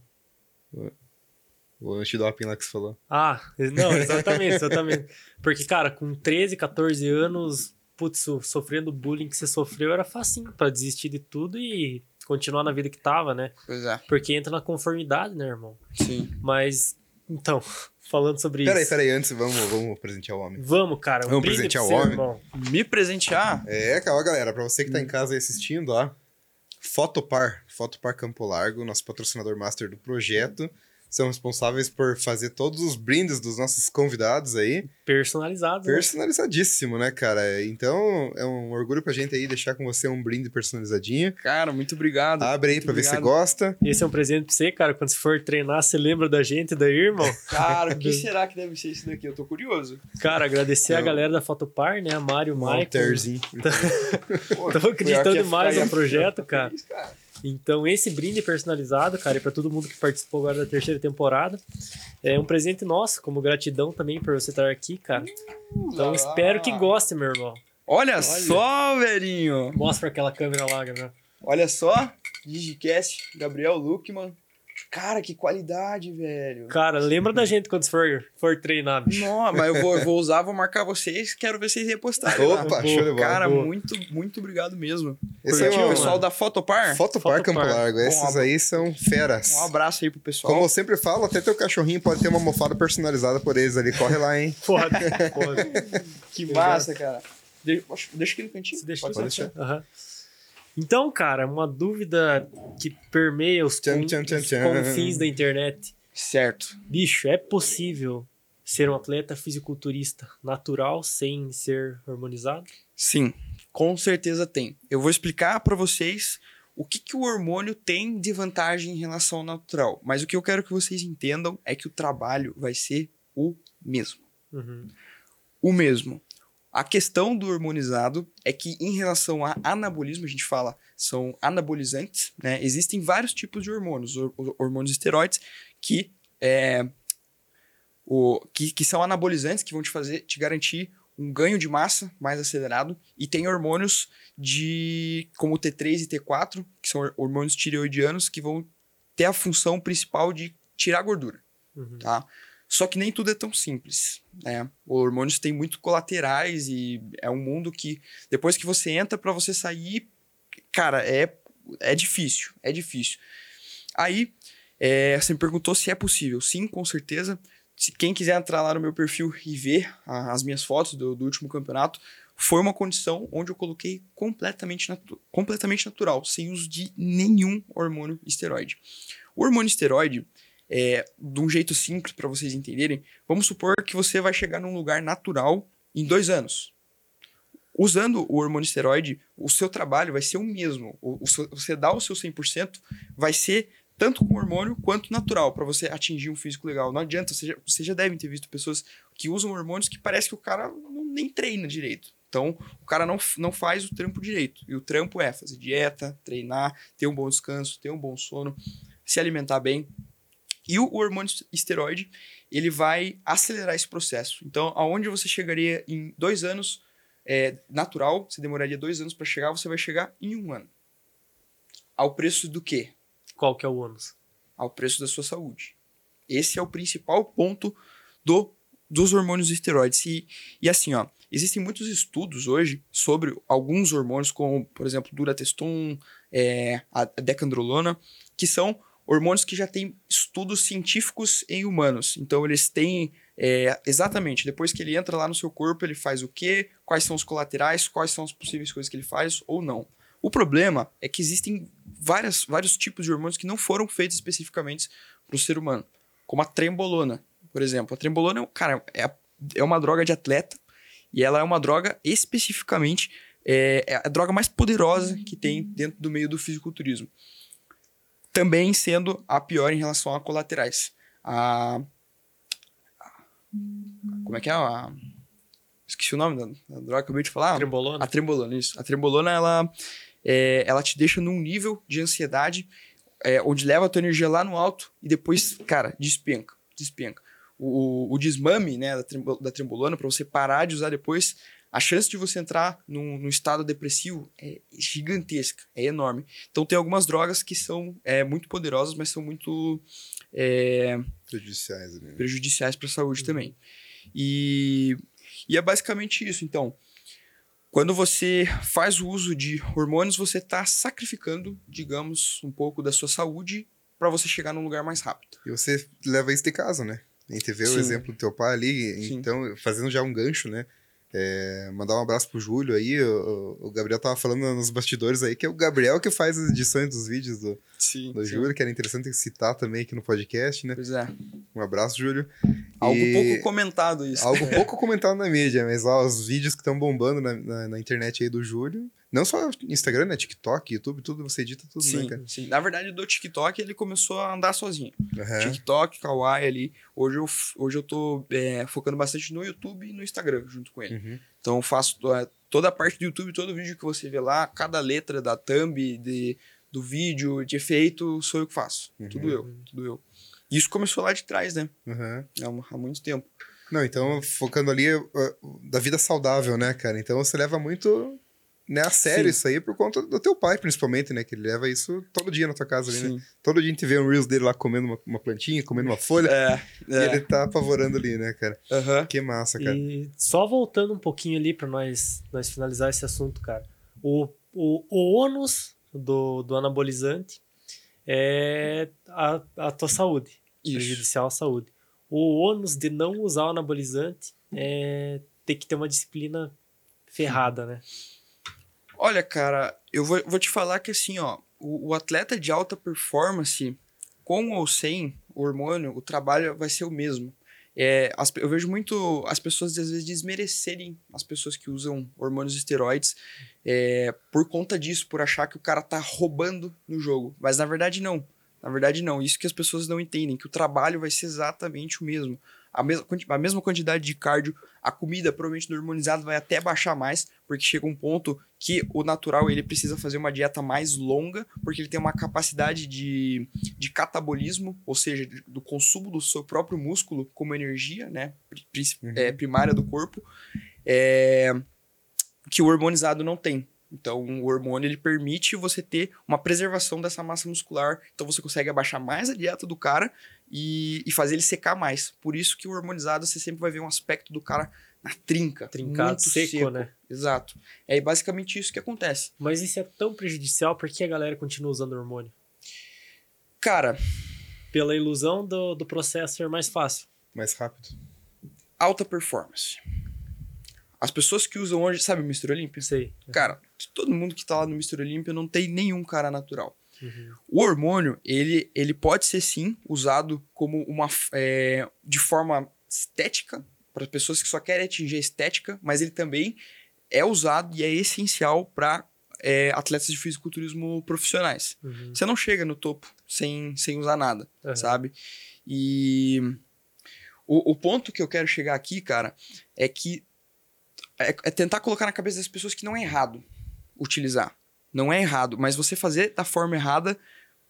O antidoping lá que você falou. Ah, não, exatamente, exatamente. Porque, cara, com 13, 14 anos, putz, sofrendo o bullying que você sofreu era facinho pra desistir de tudo e continuar na vida que tava, né? Pois é. Porque entra na conformidade, né, irmão? Sim. Mas, então, falando sobre peraí, isso. Peraí, peraí, antes vamos, vamos presentear o homem. Vamos, cara. Um vamos presentear o homem. Irmão. Me presentear? É, calma, galera. Pra você que tá em casa assistindo, ó. Fotopar, Fotopar Campo Largo, nosso patrocinador master do projeto são responsáveis por fazer todos os brindes dos nossos convidados aí. Personalizados. Né? Personalizadíssimo, né, cara? Então, é um orgulho pra gente aí deixar com você um brinde personalizadinho. Cara, muito obrigado. Abre aí muito pra obrigado. ver se gosta. Esse é um presente pra você, cara. Quando você for treinar, você lembra da gente, daí, irmão? Cara, o que será que deve ser isso daqui? Eu tô curioso. Cara, agradecer é. a galera da Fotopar, né? A Mário, o Maicon. Walterzinho. Tô acreditando demais no projeto, cara. Feliz, cara. Então, esse brinde personalizado, cara, é para todo mundo que participou agora da terceira temporada. É um presente nosso, como gratidão também por você estar aqui, cara. Então, espero que goste, meu irmão. Olha, Olha. só, velhinho! Mostra aquela câmera lá, Gabriel. Olha só, Digicast, Gabriel Luckman. Cara, que qualidade, velho. Cara, lembra da gente quando for, for treinar, bicho. Não, mas eu vou, eu vou usar, vou marcar vocês, quero ver vocês repostarem. Opa, show de bola. Cara, muito, muito obrigado mesmo. Esse Curtiu, é o pessoal da Fotopar? Fotopar, Fotopar. Campo Largo. Esses aí são feras. Um abraço aí pro pessoal. Como eu sempre falo, até teu cachorrinho pode ter uma almofada personalizada por eles ali. Corre lá, hein? Pode, pode. Que massa, cara. Deixa, deixa aqui no cantinho. Deixa pode deixar. Uhum. Então, cara, uma dúvida que permeia os, tchan, tchan, tchan, os confins da internet. Certo. Bicho, é possível ser um atleta fisiculturista natural sem ser hormonizado? Sim, com certeza tem. Eu vou explicar para vocês o que, que o hormônio tem de vantagem em relação ao natural. Mas o que eu quero que vocês entendam é que o trabalho vai ser o mesmo. Uhum. O mesmo. A questão do hormonizado é que, em relação a anabolismo, a gente fala, são anabolizantes, né? Existem vários tipos de hormônios, hormônios esteroides, que, é, o, que, que são anabolizantes, que vão te fazer, te garantir um ganho de massa mais acelerado, e tem hormônios de como T3 e T4, que são hormônios tireoidianos, que vão ter a função principal de tirar gordura, uhum. tá? Só que nem tudo é tão simples, né? Os hormônios têm muito colaterais e é um mundo que depois que você entra para você sair, cara, é é difícil, é difícil. Aí, é, você me perguntou se é possível. Sim, com certeza. Se quem quiser entrar lá no meu perfil e ver a, as minhas fotos do, do, último campeonato, foi uma condição onde eu coloquei completamente, natu completamente natural, sem uso de nenhum hormônio esteroide. O hormônio esteroide, é, de um jeito simples para vocês entenderem, vamos supor que você vai chegar num lugar natural em dois anos. Usando o hormônio esteroide, o seu trabalho vai ser o mesmo. O, o você dá o seu 100%, vai ser tanto com hormônio quanto natural, para você atingir um físico legal. Não adianta, vocês já, você já devem ter visto pessoas que usam hormônios que parece que o cara não, nem treina direito. Então, o cara não, não faz o trampo direito. E o trampo é fazer dieta, treinar, ter um bom descanso, ter um bom sono, se alimentar bem, e o hormônio esteroide, ele vai acelerar esse processo. Então, aonde você chegaria em dois anos, é, natural, você demoraria dois anos para chegar, você vai chegar em um ano. Ao preço do quê? Qual que é o ônus? Ao preço da sua saúde. Esse é o principal ponto do, dos hormônios esteroides. E, e assim, ó, existem muitos estudos hoje sobre alguns hormônios, como, por exemplo, durateston, é, a decandrolona, que são hormônios que já têm estudos científicos em humanos. Então, eles têm é, exatamente, depois que ele entra lá no seu corpo, ele faz o quê, quais são os colaterais, quais são as possíveis coisas que ele faz ou não. O problema é que existem várias, vários tipos de hormônios que não foram feitos especificamente para o ser humano, como a trembolona, por exemplo. A trembolona, cara, é, é uma droga de atleta e ela é uma droga especificamente, é, é a droga mais poderosa que tem dentro do meio do fisiculturismo também sendo a pior em relação a colaterais. A, como é que é? A, esqueci o nome da, da droga que eu acabei de falar. Trembolona. A trembolona, isso. A trembolona, ela, é, ela te deixa num nível de ansiedade é, onde leva a tua energia lá no alto e depois, cara, despenca, despenca. O, o, o desmame, né, da, da trembolona, para você parar de usar depois, a chance de você entrar num, num, estado depressivo é gigantesca, é enorme. Então tem algumas drogas que são é, muito poderosas, mas são muito é, prejudiciais, né? prejudiciais para a saúde uhum. também. E, e é basicamente isso. Então, quando você faz o uso de hormônios, você está sacrificando, digamos, um pouco da sua saúde para você chegar num lugar mais rápido. E você leva isso de casa, né? A gente vê Sim. o exemplo do teu pai ali, Sim. então, fazendo já um gancho, né? É, mandar um abraço pro Júlio aí. O, o, Gabriel tava falando nos bastidores aí que é o Gabriel que faz as edições dos vídeos do, sim, do sim. Júlio, que era interessante citar também aqui no podcast, né? Pois é. Um abraço, Júlio. Algo e... pouco comentado isso. Algo pouco comentado na mídia, mas ó, os vídeos que estão bombando na, na, na, internet aí do Júlio. Não só Instagram, né? TikTok, YouTube, tudo, você edita tudo, né, sim, né, cara? Sim, na verdade, do TikTok ele começou a andar sozinho. Uhum. TikTok, Kawaii ali. Hoje eu, hoje eu tô é, focando bastante no YouTube e no Instagram junto com ele. Uhum. Então eu faço é, toda a parte do YouTube, todo vídeo que você vê lá, cada letra da thumb, de, do vídeo, de efeito, sou eu que faço. Uhum. Tudo eu, tudo eu. Isso começou lá de trás, né? Uhum. Há, há muito tempo. Não, então focando ali uh, da vida saudável, né, cara? Então você leva muito né, a sério Sim. isso aí por conta do teu pai, principalmente, né? Que ele leva isso todo dia na tua casa ali, né? Sim. né? Todo dia a gente vê um Reels dele lá comendo uma, uma plantinha, comendo uma folha. É, e é. ele tá apavorando ali, né, cara? Uhum. Que massa, cara. E só voltando um pouquinho ali para nós, nós finalizar esse assunto, cara. O, o, o ônus do, do anabolizante é a, a tua saúde. Isso. Prejudicial à saúde. O ônus de não usar o anabolizante é ter que ter uma disciplina ferrada, né? Olha, cara, eu vou, vou te falar que assim, ó, o, o, atleta de alta performance, com ou sem hormônio, o trabalho vai ser o mesmo. É, as, eu vejo muito as pessoas às vezes desmerecerem as pessoas que usam hormônios esteroides é, por conta disso, por achar que o cara tá roubando no jogo. Mas na verdade não. Na verdade não. Isso que as pessoas não entendem, que o trabalho vai ser exatamente o mesmo a mesma, a mesma quantidade de cardio, a comida provavelmente no hormonizado vai até baixar mais, porque chega um ponto que o natural ele precisa fazer uma dieta mais longa, porque ele tem uma capacidade de, de catabolismo, ou seja, do consumo do seu próprio músculo como energia, né, uhum. é, primária do corpo, é, que o hormonizado não tem. Então, o hormônio ele permite você ter uma preservação dessa massa muscular. Então, você consegue abaixar mais a dieta do cara e, e fazer ele secar mais. Por isso que o hormonizado você sempre vai ver um aspecto do cara na trinca. Trincado, muito seco, seco, né? Exato. É basicamente isso que acontece. Mas isso é tão prejudicial, por que a galera continua usando hormônio? Cara. Pela ilusão do, do processo ser mais fácil. Mais rápido. Alta performance. As pessoas que usam hoje, sabe o Mr. Olympia? Sei. Cara, todo mundo que tá lá no Mr. Olympia não tem nenhum cara natural. Uhum. O hormônio, ele, ele pode ser sim usado como uma. É, de forma estética, para pessoas que só querem atingir a estética, mas ele também é usado e é essencial para é, atletas de fisiculturismo profissionais. Uhum. Você não chega no topo sem, sem usar nada, uhum. sabe? E o, o ponto que eu quero chegar aqui, cara, é que é, é tentar colocar na cabeça das pessoas que não é errado utilizar. Não é errado, mas você fazer da forma errada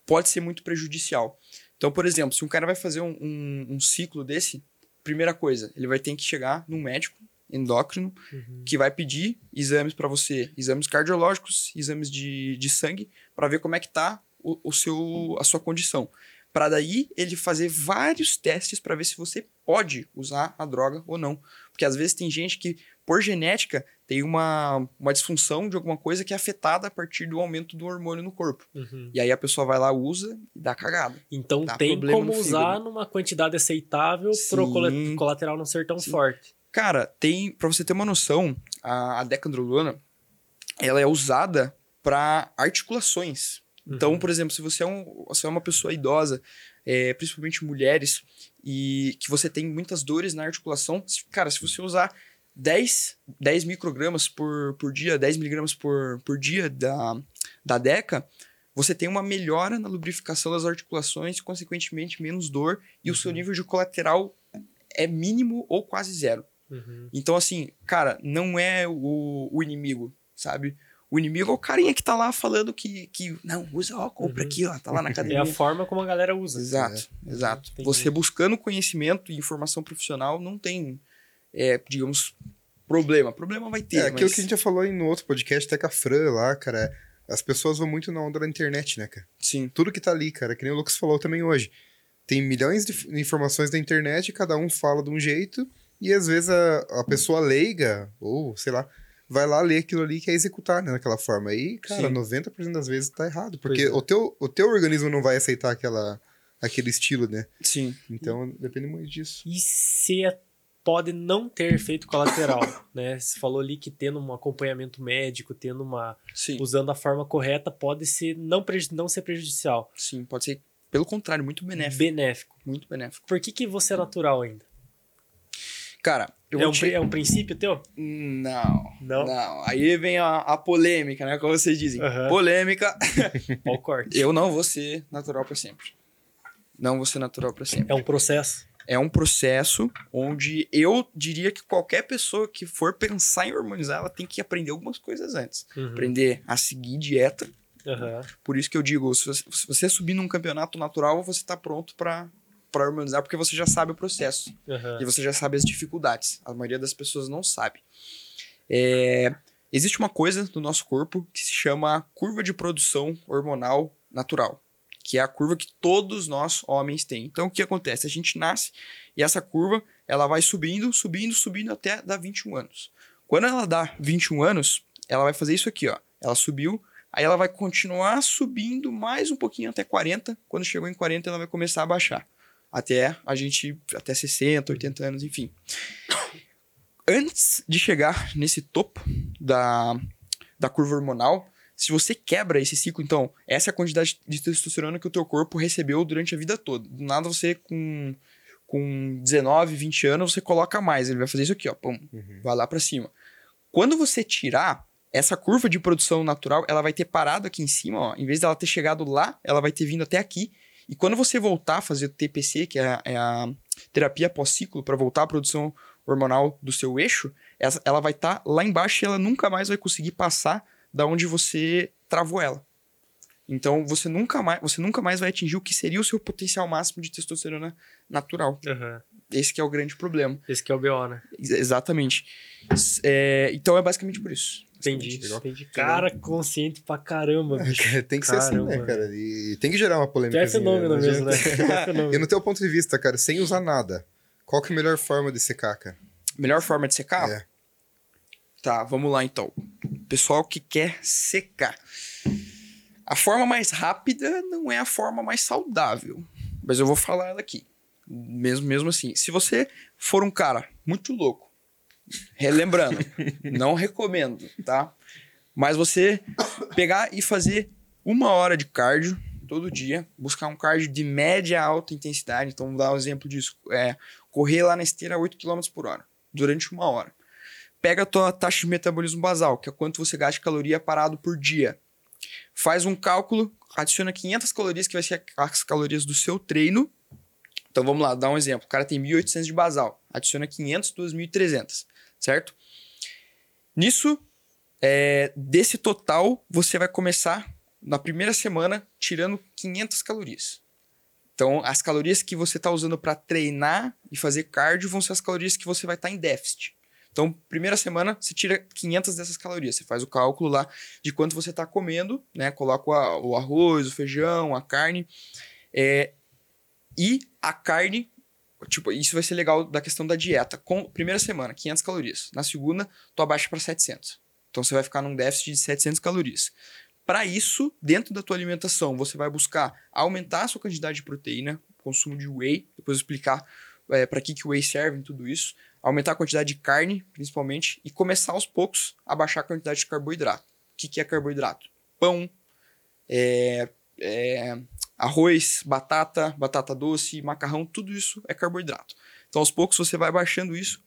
pode ser muito prejudicial. Então, por exemplo, se um cara vai fazer um, um, um ciclo desse, primeira coisa, ele vai ter que chegar num médico endócrino uhum. que vai pedir exames para você, exames cardiológicos, exames de, de sangue, para ver como é que tá o, o seu, a sua condição. Para daí ele fazer vários testes para ver se você pode usar a droga ou não. Porque às vezes tem gente que por genética, tem uma, uma disfunção de alguma coisa que é afetada a partir do aumento do hormônio no corpo. Uhum. E aí a pessoa vai lá, usa e dá cagada. Então dá tem como usar numa quantidade aceitável para o colateral não ser tão Sim. forte. Cara, tem, para você ter uma noção, a, a decandrolona, ela é usada para articulações. Então, uhum. por exemplo, se você é, um, você é uma pessoa idosa, é, principalmente mulheres, e que você tem muitas dores na articulação, cara, se você usar 10, 10 microgramas por, por dia, 10 miligramas por, por dia da, da DECA, você tem uma melhora na lubrificação das articulações, consequentemente menos dor, e uhum. o seu uhum. nível de colateral é mínimo ou quase zero. Uhum. Então, assim, cara, não é o, o inimigo, sabe? O inimigo é o carinha que tá lá falando que, que não, usa, ó, compra uhum. aqui, ó, tá lá na academia. É a forma como a galera usa. Exato, é. exato. Entendi. Você buscando conhecimento e informação profissional não tem é, digamos, problema. Problema vai ter. É aquilo mas... que a gente já falou no outro podcast, até com a Fran lá, cara. As pessoas vão muito na onda da internet, né, cara? Sim. Tudo que tá ali, cara, que nem o Lucas falou também hoje. Tem milhões de informações da internet, cada um fala de um jeito, e às vezes a, a pessoa leiga, ou sei lá, vai lá ler aquilo ali e quer executar né, daquela forma. Aí, cara, Sim. 90% das vezes tá errado, porque é. o, teu, o teu organismo não vai aceitar aquela, aquele estilo, né? Sim. Então, depende muito disso. E se é pode não ter efeito colateral, né? Você falou ali que tendo um acompanhamento médico, tendo uma Sim. usando a forma correta, pode ser não não ser prejudicial. Sim, pode ser pelo contrário, muito benéfico. Benéfico. Muito benéfico. Por que que você é natural ainda? Cara, é um, te... é um princípio teu? Não, não. Não. Aí vem a, a polêmica, né? Como vocês dizem. Uhum. Polêmica. Olha o corte. Eu não vou ser natural para sempre. Não vou ser natural para sempre. É um processo é um processo onde eu diria que qualquer pessoa que for pensar em hormonizar, ela tem que aprender algumas coisas antes. Uhum. Aprender a seguir dieta. Uhum. Por isso que eu digo, se você, se você subir num campeonato natural, você está pronto para para harmonizar porque você já sabe o processo uhum. e você já sabe as dificuldades. A maioria das pessoas não sabe. É, Existe uma coisa no nosso corpo que se chama curva de produção hormonal natural, que é a curva que todos nós homens têm. Então, o que acontece? A gente nasce e essa curva ela vai subindo, subindo, subindo até dar 21 anos. Quando ela dá 21 anos, ela vai fazer isso aqui, ó. Ela subiu, aí ela vai continuar subindo mais um pouquinho até 40. Quando chegou em 40, ela vai começar a baixar. Até a gente, até 60, 80 anos, enfim antes de chegar nesse topo da, da curva hormonal, se você quebra esse ciclo, então, essa é a quantidade de testosterona que o teu corpo recebeu durante a vida toda. Do nada você com, com 19, 20 anos, você coloca mais. Ele vai fazer isso aqui, ó. Pum, uhum. Vai lá para cima. Quando você tirar, essa curva de produção natural, ela vai ter parado aqui em cima, ó. Em vez dela ter chegado lá, ela vai ter vindo até aqui. E quando você voltar a fazer o TPC, que é a, é a terapia pós-ciclo, para voltar à produção hormonal do seu eixo, ela vai estar tá lá embaixo e ela nunca mais vai conseguir passar da onde você travou ela. Então você nunca mais, você nunca mais vai atingir o que seria o seu potencial máximo de testosterona natural. Uhum. Esse é o grande problema. Esse é o BO, né? Exatamente. É, então é basicamente por isso. Entendi. Entendi. Cara consciente pra caramba, bicho. tem que caramba. ser assim, né, cara? E tem que gerar uma polêmica. É fenômeno né? mesmo, né? e no teu ponto de vista, cara, sem usar nada, qual que é a melhor forma de secar, cara? Melhor forma de secar? É. Tá, vamos lá então. Pessoal que quer secar. A forma mais rápida não é a forma mais saudável, mas eu vou falar ela aqui. Mesmo, mesmo assim, se você for um cara muito louco, relembrando, não recomendo, tá? Mas você pegar e fazer uma hora de cardio todo dia, buscar um cardio de média a alta intensidade. Então, vou dar um exemplo disso. É, correr lá na esteira a 8 km por hora, durante uma hora. Pega a tua taxa de metabolismo basal, que é quanto você gasta de caloria parado por dia. Faz um cálculo, adiciona 500 calorias, que vai ser as calorias do seu treino. Então vamos lá, dá um exemplo. O cara tem 1.800 de basal, adiciona 500, 2.300, certo? Nisso, é, desse total, você vai começar na primeira semana tirando 500 calorias. Então, as calorias que você está usando para treinar e fazer cardio vão ser as calorias que você vai estar tá em déficit. Então, primeira semana, você tira 500 dessas calorias. Você faz o cálculo lá de quanto você está comendo, né? Coloca o arroz, o feijão, a carne. É, e a carne, tipo, isso vai ser legal da questão da dieta. Com primeira semana, 500 calorias. Na segunda, tu abaixa para 700. Então, você vai ficar num déficit de 700 calorias. Para isso, dentro da tua alimentação, você vai buscar aumentar a sua quantidade de proteína, consumo de whey, depois explicar é, para que, que o whey serve em tudo isso, aumentar a quantidade de carne, principalmente, e começar aos poucos a baixar a quantidade de carboidrato. O que, que é carboidrato? Pão, é, é, arroz, batata, batata doce, macarrão, tudo isso é carboidrato. Então, aos poucos, você vai baixando isso.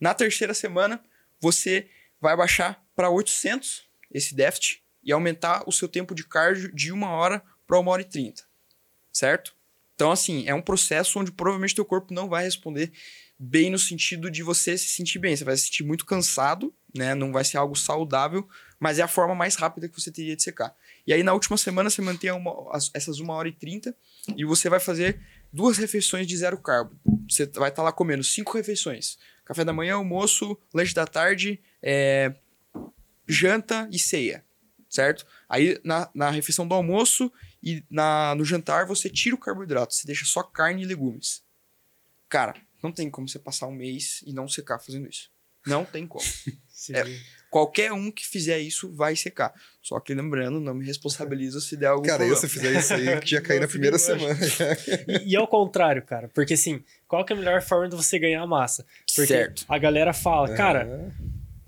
Na terceira semana, você vai baixar para 800 esse déficit e aumentar o seu tempo de cardio de uma hora para uma hora e trinta, certo? Então, assim, é um processo onde provavelmente teu corpo não vai responder bem no sentido de você se sentir bem. Você vai se sentir muito cansado, né? Não vai ser algo saudável, mas é a forma mais rápida que você teria de secar. E aí, na última semana, você mantém uma, essas uma hora e trinta e você vai fazer duas refeições de zero carbo. Você vai estar tá lá comendo cinco refeições. Café da manhã, almoço, lanche da tarde, é, janta e ceia certo? Aí na, na refeição do almoço e na, no jantar você tira o carboidrato, você deixa só carne e legumes. Cara, não tem como você passar um mês e não secar fazendo isso. Não tem como. é, qualquer um que fizer isso vai secar. Só que lembrando, não me responsabilizo se der algum Cara, problema. se fizer isso aí, que já cair na primeira semana. e, e ao contrário, cara. Porque assim, qual que é a melhor forma de você ganhar massa? Porque certo. a galera fala, cara,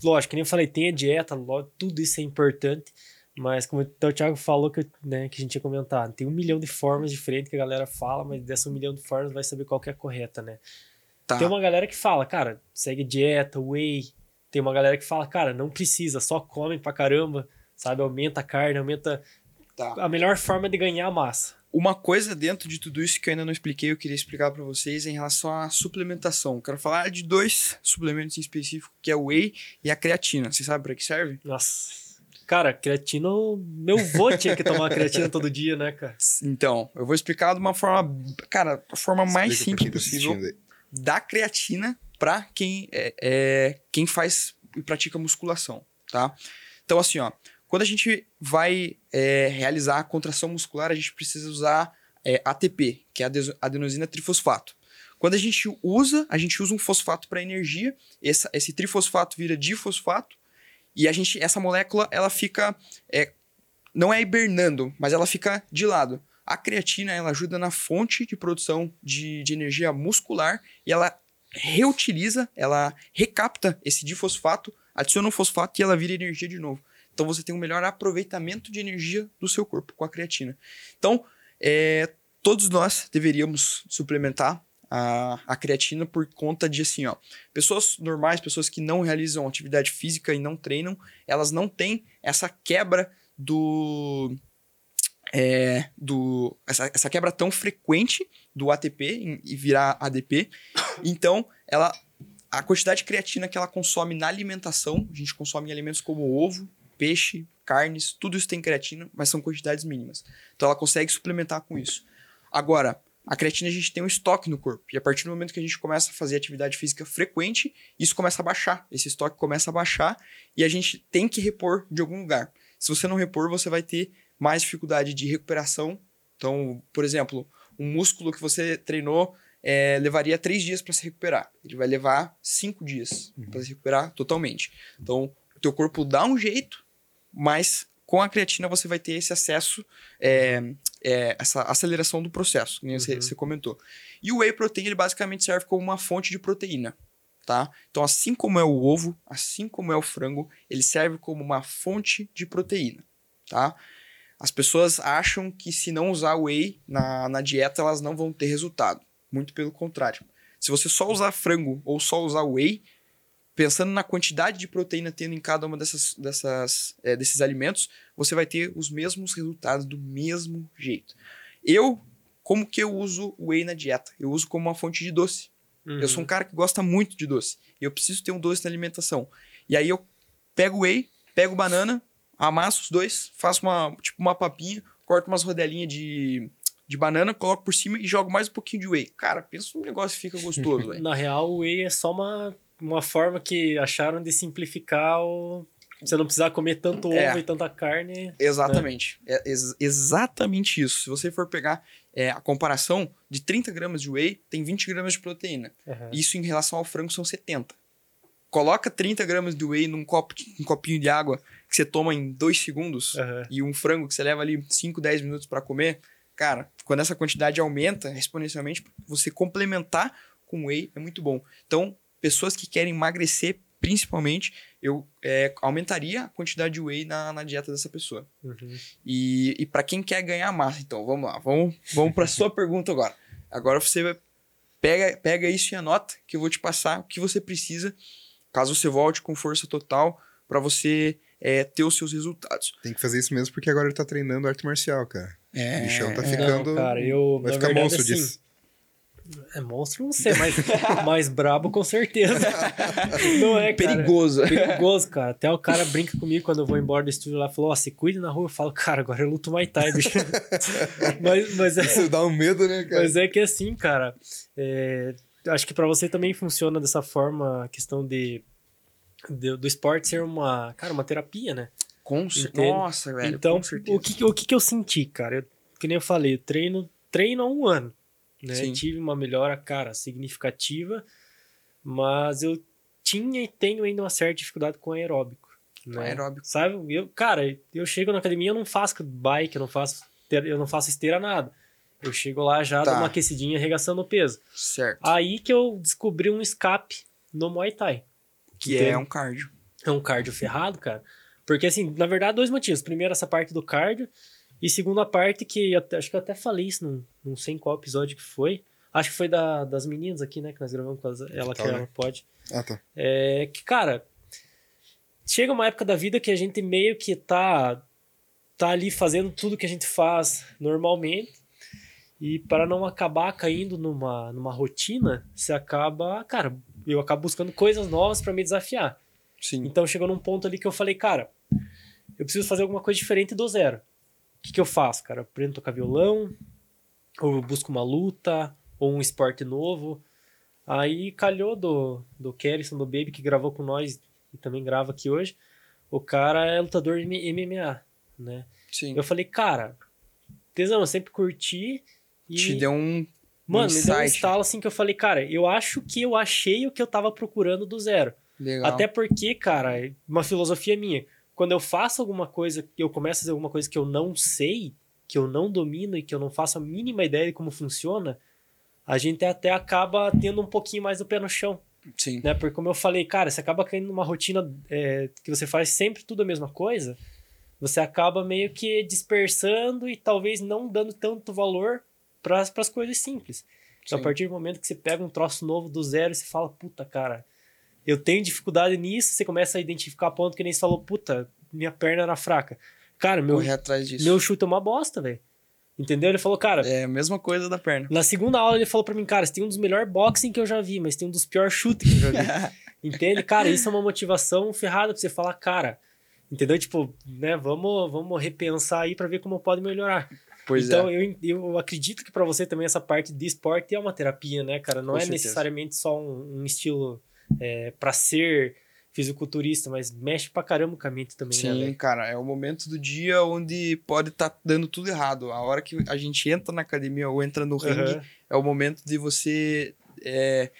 lógico, que nem eu falei, tem a dieta, tudo isso é importante. Mas como então, o Thiago falou que, né, que a gente tinha comentado, tem um milhão de formas diferentes que a galera fala, mas dessa um milhão de formas vai saber qual que é a correta, né? Tá. Tem uma galera que fala, cara, segue dieta, whey. Tem uma galera que fala, cara, não precisa, só come pra caramba, sabe? Aumenta a carne, aumenta tá. a melhor forma de ganhar massa. Uma coisa dentro de tudo isso que eu ainda não expliquei, eu queria explicar para vocês em relação à suplementação. quero falar de dois suplementos em específico, que é o whey e a creatina. Você sabe para que serve? Nossa. Cara, creatina, meu vô tinha que tomar creatina todo dia, né, cara? Então, eu vou explicar de uma forma, cara, a forma Explica mais simples tá possível da creatina para quem é, é, quem faz e pratica musculação, tá? Então, assim, ó, quando a gente vai é, realizar a contração muscular, a gente precisa usar é, ATP, que é adenosina trifosfato. Quando a gente usa, a gente usa um fosfato para energia, essa, esse trifosfato vira difosfato, e a gente, essa molécula, ela fica, é, não é hibernando, mas ela fica de lado. A creatina, ela ajuda na fonte de produção de, de energia muscular, e ela reutiliza, ela recapta esse difosfato, adiciona um fosfato e ela vira energia de novo. Então você tem um melhor aproveitamento de energia do seu corpo com a creatina. Então, é, todos nós deveríamos suplementar a, a, creatina por conta de assim, ó. Pessoas normais, pessoas que não realizam atividade física e não treinam, elas não têm essa quebra do. É, do essa, essa quebra tão frequente do ATP e virar ADP. Então, ela a quantidade de creatina que ela consome na alimentação, a gente consome em alimentos como ovo, peixe, carnes, tudo isso tem creatina, mas são quantidades mínimas. Então ela consegue suplementar com isso. Agora, a creatina a gente tem um estoque no corpo. E a partir do momento que a gente começa a fazer atividade física frequente, isso começa a baixar. Esse estoque começa a baixar e a gente tem que repor de algum lugar. Se você não repor, você vai ter mais dificuldade de recuperação. Então, por exemplo, um músculo que você treinou é, levaria três dias para se recuperar. Ele vai levar cinco dias uhum. para se recuperar totalmente. Então, o teu corpo dá um jeito, mas com a creatina você vai ter esse acesso, é, é, essa aceleração do processo, que uhum. você, você, comentou. E o whey protein ele basicamente serve como uma fonte de proteína, tá? Então, assim como é o ovo, assim como é o frango, ele serve como uma fonte de proteína, tá? As pessoas acham que se não usar whey na, na dieta, elas não vão ter resultado. Muito pelo contrário. Se você só usar frango ou só usar whey, pensando na quantidade de proteína tendo em cada uma dessas, dessas é, desses alimentos, você vai ter os mesmos resultados do mesmo jeito. Eu, como que eu uso o whey na dieta? Eu uso como uma fonte de doce. Uhum. Eu sou um uhum. cara que gosta muito de doce. E eu preciso ter um doce na alimentação. E aí eu pego o whey, pego banana, amasso os dois, faço uma, tipo uma papinha, corto umas rodelinhas de, de banana, coloco por cima e jogo mais um pouquinho de whey. Cara, pensa no negócio fica gostoso, velho. Na real, o whey é só uma uma forma que acharam de simplificar o. Você não precisar comer tanto é. ovo e tanta carne. Exatamente. Né? É ex exatamente isso. Se você for pegar é, a comparação de 30 gramas de whey, tem 20 gramas de proteína. Uhum. Isso em relação ao frango são 70. Coloca 30 gramas de whey num, copo, um copinho de água que você toma em 2 segundos uhum. e um frango que você leva ali 5, 10 minutos para comer. Cara, quando essa quantidade aumenta exponencialmente, você complementar com whey é muito bom. Então, pessoas que querem emagrecer, principalmente, eu é, aumentaria a quantidade de whey na, na dieta dessa pessoa. Uhum. E, e para quem quer ganhar massa, então, vamos lá, vamos, vamos para sua pergunta agora. Agora você pega, pega isso e anota que eu vou te passar o que você precisa, caso você volte com força total, para você é, ter os seus resultados. Tem que fazer isso mesmo porque agora ele tá treinando arte marcial, cara. É, o bichão tá é. ficando. Não, cara, eu, vai ficar monstro assim, disso. É monstro, não sei, mas mais brabo com certeza. Não é, cara. Perigoso. Perigoso, cara. Até o cara brinca comigo quando eu vou embora do estúdio lá, falou, ó, oh, se cuide na rua. Eu falo, cara, agora eu luto mais Thai, bicho. mas, mas é... Isso dá um medo, né, cara? Mas é que assim, cara, é... acho que para você também funciona dessa forma a questão de, de, do esporte ser uma, cara, uma terapia, né? Com certeza. Nossa, velho, então, o que, o que eu senti, cara? Eu, que nem eu falei, eu treino, treino há um ano. Né? Tive uma melhora, cara, significativa, mas eu tinha e tenho ainda uma certa dificuldade com aeróbico. Né? Aeróbico. Sabe? Eu, cara, eu chego na academia, eu não faço bike, eu não faço, eu não faço esteira, nada. Eu chego lá já tá. dou uma aquecidinha arregaçando o peso. Certo. Aí que eu descobri um escape no Muay Thai. Que é um cardio. É um cardio ferrado, cara. Porque, assim, na verdade, dois motivos. Primeiro, essa parte do cardio. E segunda parte, que até, acho que eu até falei isso, não, não sei em qual episódio que foi. Acho que foi da, das meninas aqui, né? Que nós gravamos com ela, que ela né? pode. Ah, tá. É que, cara, chega uma época da vida que a gente meio que tá, tá ali fazendo tudo que a gente faz normalmente. E para não acabar caindo numa, numa rotina, você acaba, cara, eu acabo buscando coisas novas para me desafiar. Sim. Então chegou num ponto ali que eu falei, cara, eu preciso fazer alguma coisa diferente do zero que, que eu faço, cara? Eu aprendo a tocar violão, ou eu busco uma luta, ou um esporte novo. Aí calhou do, do Kerrison, do Baby, que gravou com nós e também grava aqui hoje. o cara é lutador de MMA, né? Sim. Eu falei, cara, tesão, eu sempre curti e... Te deu um Mano, um me deu um estalo assim que eu falei, cara, eu acho que eu achei o que eu tava procurando do zero. Legal. Até porque, cara, uma filosofia minha, quando eu faço alguma coisa, eu começo a fazer alguma coisa que eu não sei, que eu não domino e que eu não faço a mínima ideia de como funciona, a gente até acaba tendo um pouquinho mais do pé no chão. Sim. Né? Porque, como eu falei, cara, você acaba caindo numa rotina é, que você faz sempre tudo a mesma coisa, você acaba meio que dispersando e talvez não dando tanto valor para as coisas simples. Então, a partir do momento que você pega um troço novo do zero e você fala, puta, cara, eu tenho dificuldade nisso, você começa a identificar ponto que nem você falou, puta, minha perna era fraca. Cara, meu, meu chute é uma bosta, velho. Entendeu? Ele falou, cara. É a mesma coisa da perna. Na segunda aula ele falou para mim, cara, você tem um dos melhores boxing que eu já vi, mas tem um dos piores chutes que eu já vi. Entende? Cara, isso é uma motivação ferrada pra você falar, cara. Entendeu? Tipo, né, vamos, vamos repensar aí para ver como pode melhorar. Pois então, é. eu, eu acredito que para você também essa parte de esporte é uma terapia, né, cara? Não Com é certeza. necessariamente só um, um estilo é, para ser fisiculturista, mas mexe pra caramba com a mente também, Sim, né, cara, é o momento do dia onde pode estar tá dando tudo errado. A hora que a gente entra na academia ou entra no ringue, Uhum. é o momento de você é,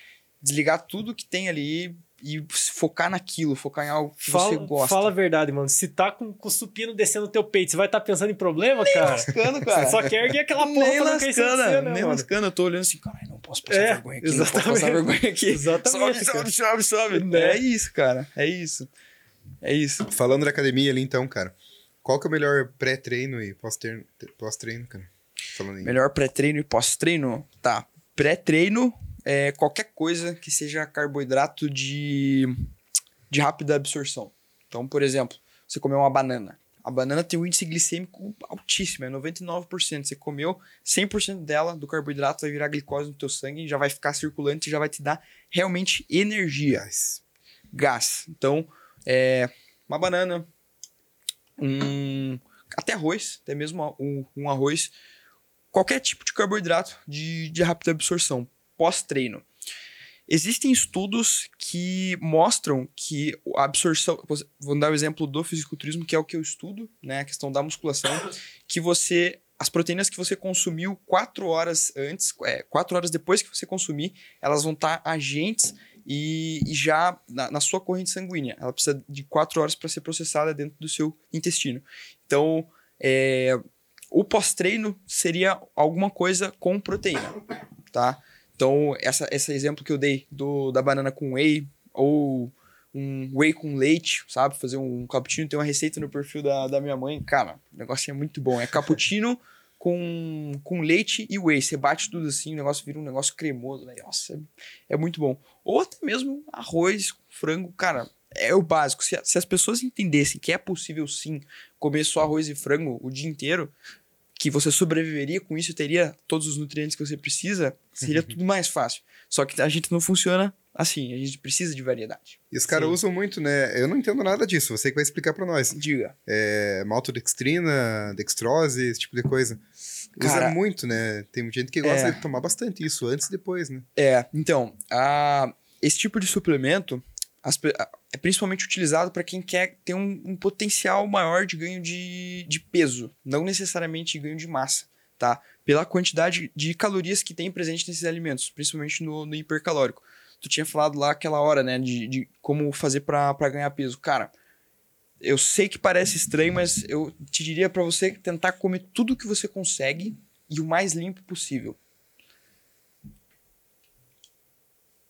desligar tudo que tem ali e focar naquilo, focar em algo que Fala, você gosta. fala a verdade, mano. Se tá com, com o supino descendo no teu peito, você vai estar tá pensando em problema, cara? lascando, cara. Você só quer erguer aquela porra nem pra não cair em cima né, nem mano? lascando. Eu tô olhando assim, cara, não posso passar É, vergonha aqui, não posso exatamente. passar vergonha aqui. Exatamente, Sobe, cara. sobe, sobe, sobe. Né? É isso, cara, é isso. É isso. Falando da academia ali, então, cara. Qual que é o melhor pré-treino e pós-treino, pós-treino, cara? Falando aí. Melhor pré-treino e pós-treino? Tá. Pré-treino é qualquer coisa que seja carboidrato de, de rápida absorção. Então, por exemplo, você comeu uma banana. A banana tem um índice glicêmico altíssimo, é 99%. Você comeu 100% dela, do carboidrato, vai virar glicose no teu sangue, já vai ficar circulante e já vai te dar realmente energia Gás. gás. Então, é, uma banana, um, até arroz, até mesmo um, um arroz, qualquer tipo de carboidrato de, de rápida absorção, pós-treino. Existem estudos que mostram que a absorção. Vou dar o exemplo do fisiculturismo, que é o que eu estudo, né? A questão da musculação, que você. As proteínas que você consumiu quatro horas antes, é, quatro horas depois que você consumir, elas vão estar agentes e, e já na, na, sua corrente sanguínea. Ela precisa de quatro horas para ser processada dentro do seu intestino. Então, é, o pós-treino seria alguma coisa com proteína, tá? Então, essa, esse exemplo que eu dei do, da banana com whey ou um whey com leite, sabe? Fazer um cappuccino. Tem uma receita no perfil da, da minha mãe. Cara, o negócio é muito bom. É cappuccino com, com leite e whey. Você bate tudo assim, o negócio vira um negócio cremoso. Né? Nossa, é, é muito bom. Ou até mesmo arroz, frango. Cara, é o básico. Se, se as pessoas entendessem que é possível sim comer só arroz e frango o dia inteiro, que você sobreviveria com isso, teria todos os nutrientes que você precisa, seria tudo mais fácil. Só que a gente não funciona assim, a gente precisa de variedade. E os caras usam muito, né? Eu não entendo nada disso, você que vai explicar para nós. Diga. É, maltodextrina, dextrose, esse tipo de coisa. Cara, Usa muito, né? Tem gente que gosta é... de tomar bastante isso, antes e depois, né? É, então, a, esse tipo de suplemento as, é principalmente utilizado para quem quer ter um, um, potencial maior de ganho de, de peso, não necessariamente ganho de massa, tá? Pela quantidade de calorias que tem presente nesses alimentos, principalmente no, no hipercalórico. Tu tinha falado lá aquela hora, né, de, de como fazer para ganhar peso. Cara, eu sei que parece estranho, mas eu te diria para você tentar comer tudo que você consegue e o mais limpo possível.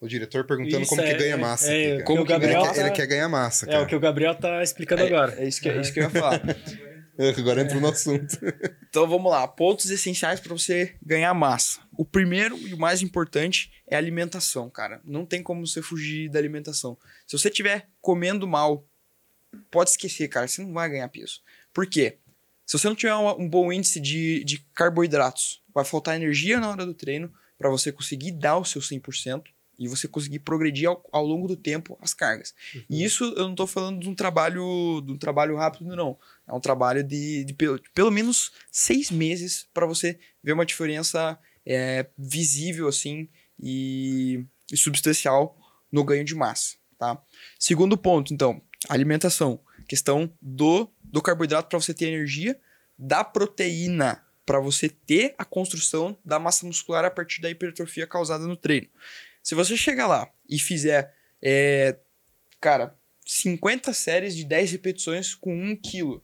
O diretor perguntando isso como é, que ganha massa. É, aqui, como ele, Gabriel quer, tá... ele quer ganhar massa. É o que o Gabriel tá explicando é, agora. É isso, que, é isso que eu ia falar. agora entrou no assunto. então vamos lá. Pontos essenciais para você ganhar massa. O primeiro e o mais importante é a alimentação, cara. Não tem como você fugir da alimentação. Se você estiver comendo mal, pode esquecer, cara. Você não vai ganhar peso. Por quê? Se você não tiver um, um bom índice de, de carboidratos, vai faltar energia na hora do treino para você conseguir dar o seu 100% e você conseguir progredir ao, ao longo do tempo as cargas. Uhum. E isso eu não estou falando de um trabalho de um trabalho rápido, não. É um trabalho de, de, pelo, de pelo menos seis meses para você ver uma diferença é, visível assim e, e substancial no ganho de massa. Tá? Segundo ponto, então, alimentação. Questão do, do carboidrato para você ter energia, da proteína para você ter a construção da massa muscular a partir da hipertrofia causada no treino. Se você chegar lá e fizer, é, cara, 50 séries de 10 repetições com 1 kg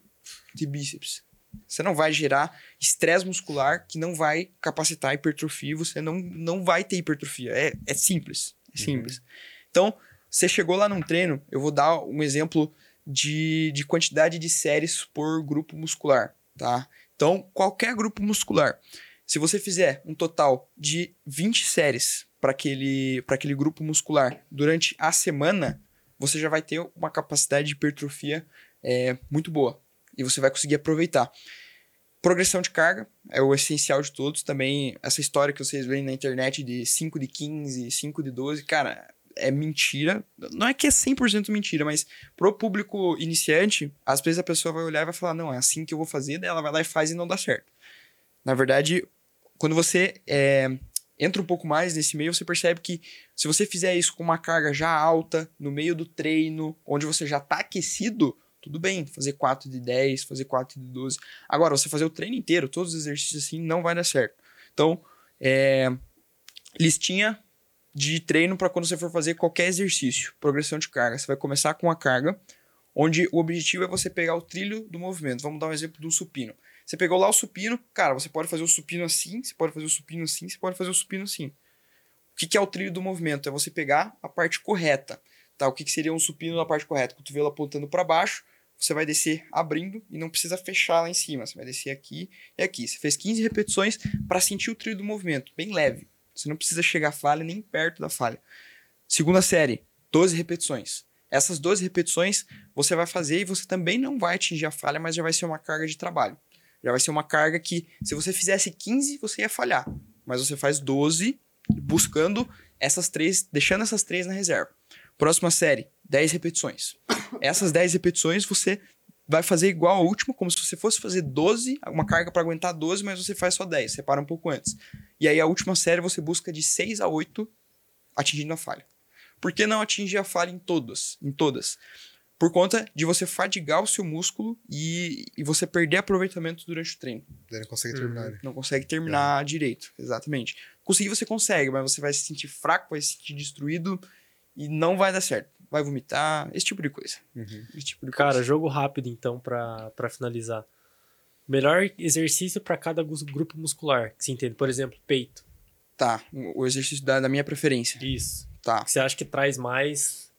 de bíceps, você não vai gerar estresse muscular que não vai capacitar hipertrofia, você não, não vai ter hipertrofia. É, é simples. É uhum. simples. Uhum. Então, você chegou lá num treino, eu vou dar um exemplo de, de quantidade de séries por grupo muscular, tá? Então, qualquer grupo muscular, se você fizer um total de 20 séries para aquele, aquele grupo muscular durante a semana, você já vai ter uma capacidade de hipertrofia é, muito boa e você vai conseguir aproveitar. Progressão de carga é o essencial de todos. Também essa história que vocês veem na internet de 5 de 15, 5 de 12, cara, é mentira. Não é que é 100% mentira, mas pro público iniciante, às vezes a pessoa vai olhar e vai falar: não, é assim que eu vou fazer, daí ela vai lá e faz e não dá certo. Na verdade, quando você é, entra um pouco mais nesse meio, você percebe que se você fizer isso com uma carga já alta, no meio do treino, onde você já está aquecido, tudo bem, fazer 4 de 10, fazer 4 de 12. Agora, você fazer o treino inteiro, todos os exercícios assim, não vai dar certo. Então, é, listinha de treino para quando você for fazer qualquer exercício, progressão de carga. Você vai começar com a carga, onde o objetivo é você pegar o trilho do movimento. Vamos dar um exemplo do supino. Você pegou lá o supino, cara, você pode fazer o supino assim, você pode fazer o supino assim, você pode fazer o supino assim. O que, que é o trilho do movimento? É você pegar a parte correta. Tá? O que, que seria um supino na parte correta? Cotovelo apontando para baixo, você vai descer abrindo e não precisa fechar lá em cima. Você vai descer aqui e aqui. Você fez 15 repetições para sentir o trilho do movimento, bem leve. Você não precisa chegar à falha nem perto da falha. Segunda série, 12 repetições. Essas 12 repetições você vai fazer e você também não vai atingir a falha, mas já vai ser uma carga de trabalho. Já vai ser uma carga que, se você fizesse 15, você ia falhar. Mas você faz 12 buscando essas três, deixando essas três na reserva. Próxima série, 10 repetições. Essas 10 repetições você vai fazer igual a última, como se você fosse fazer 12, uma carga para aguentar 12, mas você faz só 10, você para um pouco antes. E aí a última série você busca de 6 a 8 atingindo a falha. Por que não atingir a falha em todas? Em todas? Por conta de você fadigar o seu músculo e, e você perder aproveitamento durante o treino. Não consegue terminar, uhum. né? Não consegue terminar é. direito, exatamente. Conseguir você consegue, mas você vai se sentir fraco, vai se sentir destruído e não vai dar certo. Vai vomitar, esse tipo de coisa. Uhum. Esse tipo de Cara, coisa. jogo rápido então para finalizar. Melhor exercício para cada grupo muscular, que se entende. Por exemplo, peito. Tá, o exercício da, da minha preferência. Isso. Tá. Que você acha que traz mais.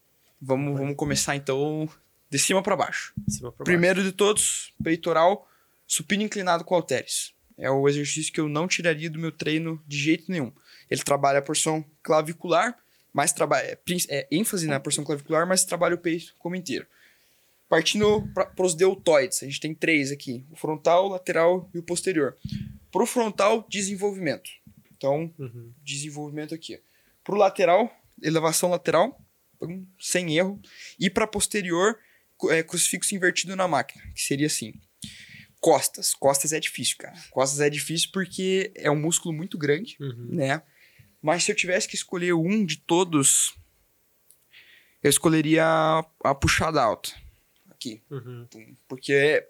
Vamos, vamos começar então de cima para baixo. Pra Primeiro baixo. de todos, peitoral, supino inclinado com halteres. É o exercício que eu não tiraria do meu treino de jeito nenhum. Ele trabalha a porção clavicular mais trabalho, é, é, ênfase na porção clavicular, mas trabalha o peito como inteiro. Partindo para os deltoides, a gente tem três aqui: o frontal, o lateral e o posterior. Para o frontal, desenvolvimento. Então, uhum. desenvolvimento aqui. Para o lateral, elevação lateral, sem erro. E para posterior, é, crucifixo invertido na máquina, que seria assim. Costas. Costas é difícil, cara. Costas é difícil porque é um músculo muito grande, uhum. né? Mas se eu tivesse que escolher um de todos, eu escolheria a, a puxada alta. Aqui. Uhum. Porque,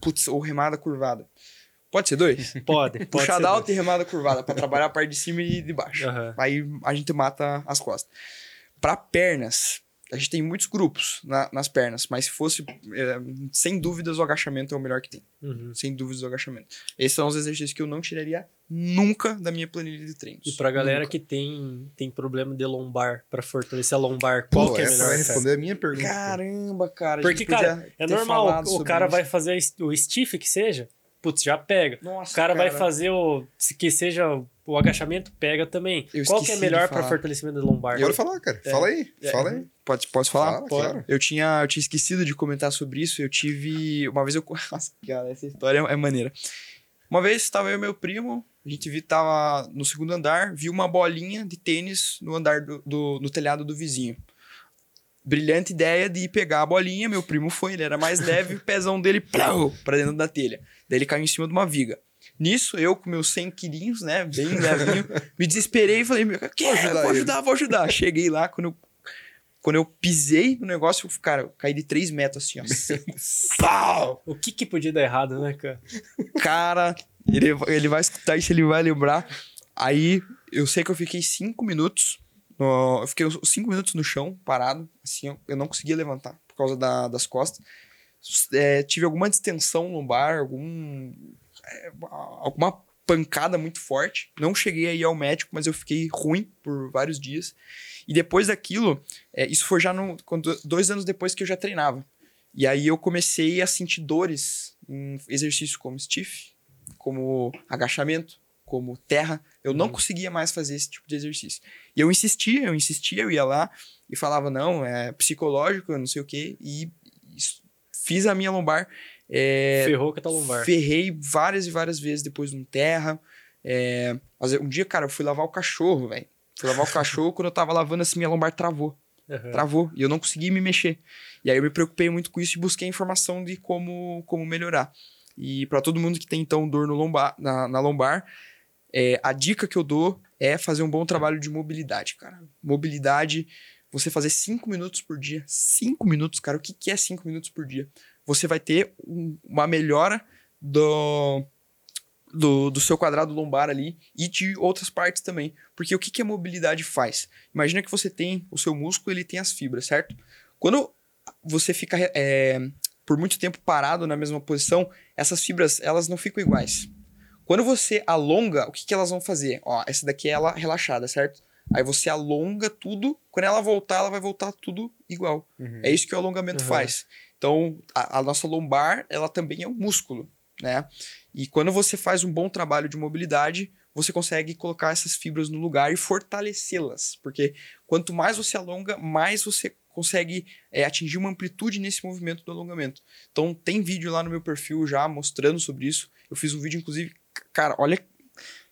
putz, ou remada curvada. Pode ser dois? Pode. pode puxada alta dois. e remada curvada, para trabalhar a parte de cima e de baixo. Uhum. Aí a gente mata as costas. Para pernas, a gente tem muitos grupos na, nas pernas, mas se fosse, é, sem dúvidas, o agachamento é o melhor que tem. Uhum. Sem dúvidas, o agachamento. Esses são os exercícios que eu não tiraria nunca da minha planilha de treinos. E pra galera nunca. que tem, tem problema de lombar, para fortalecer a lombar, qual Pô, que é melhor? vai responder a minha pergunta. Caramba, cara. Porque, cara, é normal, o cara isso. vai fazer o stiff que seja, putz, já pega. Nossa, o cara, cara, vai fazer o que seja o agachamento, pega também. Eu Qual que é melhor para fortalecimento da lombar? Pode falar, cara. É. Fala aí. É. Fala aí. Pode, posso falar? Fala, claro. Eu tinha, eu tinha esquecido de comentar sobre isso. Eu tive. Uma vez eu. Nossa, cara, essa história é maneira. Uma vez estava eu e meu primo, a gente viu, tava no segundo andar, viu uma bolinha de tênis no andar do, do no telhado do vizinho. Brilhante ideia de pegar a bolinha, meu primo foi, ele era mais leve, o pezão dele plau, pra dentro da telha. Daí ele caiu em cima de uma viga. Nisso, eu com meus 100 quilinhos, né, bem levinho, me desesperei e falei, que vou ajudar, vou ajudar, vou ajudar. Cheguei lá, quando eu quando eu pisei no negócio, eu, cara, eu caí de 3 metros assim, ó. o que que podia dar errado, né, cara? Cara, ele, ele vai escutar isso, ele vai lembrar. Aí, eu sei que eu fiquei 5 minutos. No, eu fiquei 5 minutos no chão, parado. Assim, eu, eu não conseguia levantar por causa da, das costas. É, tive alguma distensão lombar, algum, é, alguma pancada muito forte. Não cheguei a ir ao médico, mas eu fiquei ruim por vários dias. E depois daquilo, é, isso foi já no, dois anos depois que eu já treinava. E aí eu comecei a sentir dores em exercícios como stiff, como agachamento, como terra. Eu não uhum. conseguia mais fazer esse tipo de exercício. E eu insistia, eu insistia, eu ia lá e falava, não, é psicológico, não sei o quê. E fiz a minha lombar é, Ferrou com a tua lombar. Ferrei várias e várias vezes depois no terra. É, um dia, cara, eu fui lavar o cachorro, velho. Fui lavar o cachorro, quando eu tava lavando assim, minha lombar travou. Uhum. Travou. E eu não consegui me mexer. E aí eu me preocupei muito com isso e busquei informação de como, como melhorar. E para todo mundo que tem, então, dor no lombar, na, na lombar, é, a dica que eu dou é fazer um bom trabalho de mobilidade, cara. Mobilidade, você fazer 5 minutos por dia. 5 minutos, cara. O que, que é 5 minutos por dia? você vai ter um, uma melhora do, do, do, seu quadrado lombar ali e de outras partes também. Porque o que, que a mobilidade faz? Imagina que você tem o seu músculo, ele tem as fibras, certo? Quando você fica é, por muito tempo parado na mesma posição, essas fibras elas não ficam iguais. Quando você alonga, o que, que elas vão fazer? Ó, essa daqui é ela relaxada, certo? Aí você alonga tudo, quando ela voltar, ela vai voltar tudo igual. Uhum. É isso que o alongamento uhum. faz. Então, a, a, nossa lombar, ela também é um músculo, né? E quando você faz um bom trabalho de mobilidade, você consegue colocar essas fibras no lugar e fortalecê-las. Porque quanto mais você alonga, mais você consegue é, atingir uma amplitude nesse movimento do alongamento. Então, tem vídeo lá no meu perfil já mostrando sobre isso. Eu fiz um vídeo, inclusive, cara, olha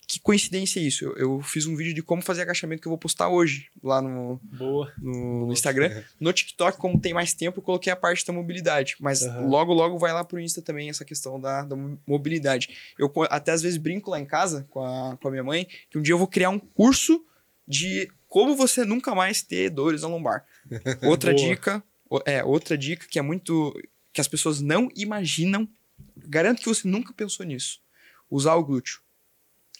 que coincidência isso. Eu, eu, fiz um vídeo de como fazer agachamento que eu vou postar hoje lá no, Boa. no, no Instagram. No TikTok, como tem mais tempo, eu coloquei a parte da mobilidade. Mas uhum. logo, logo vai lá pro Insta também essa questão da, da mobilidade. Eu até às vezes brinco lá em casa com a, com a minha mãe que um dia eu vou criar um curso de como você nunca mais ter dores na lombar. Outra dica, é, outra dica que é muito. que as pessoas não imaginam. Garanto que você nunca pensou nisso. Usar o glúteo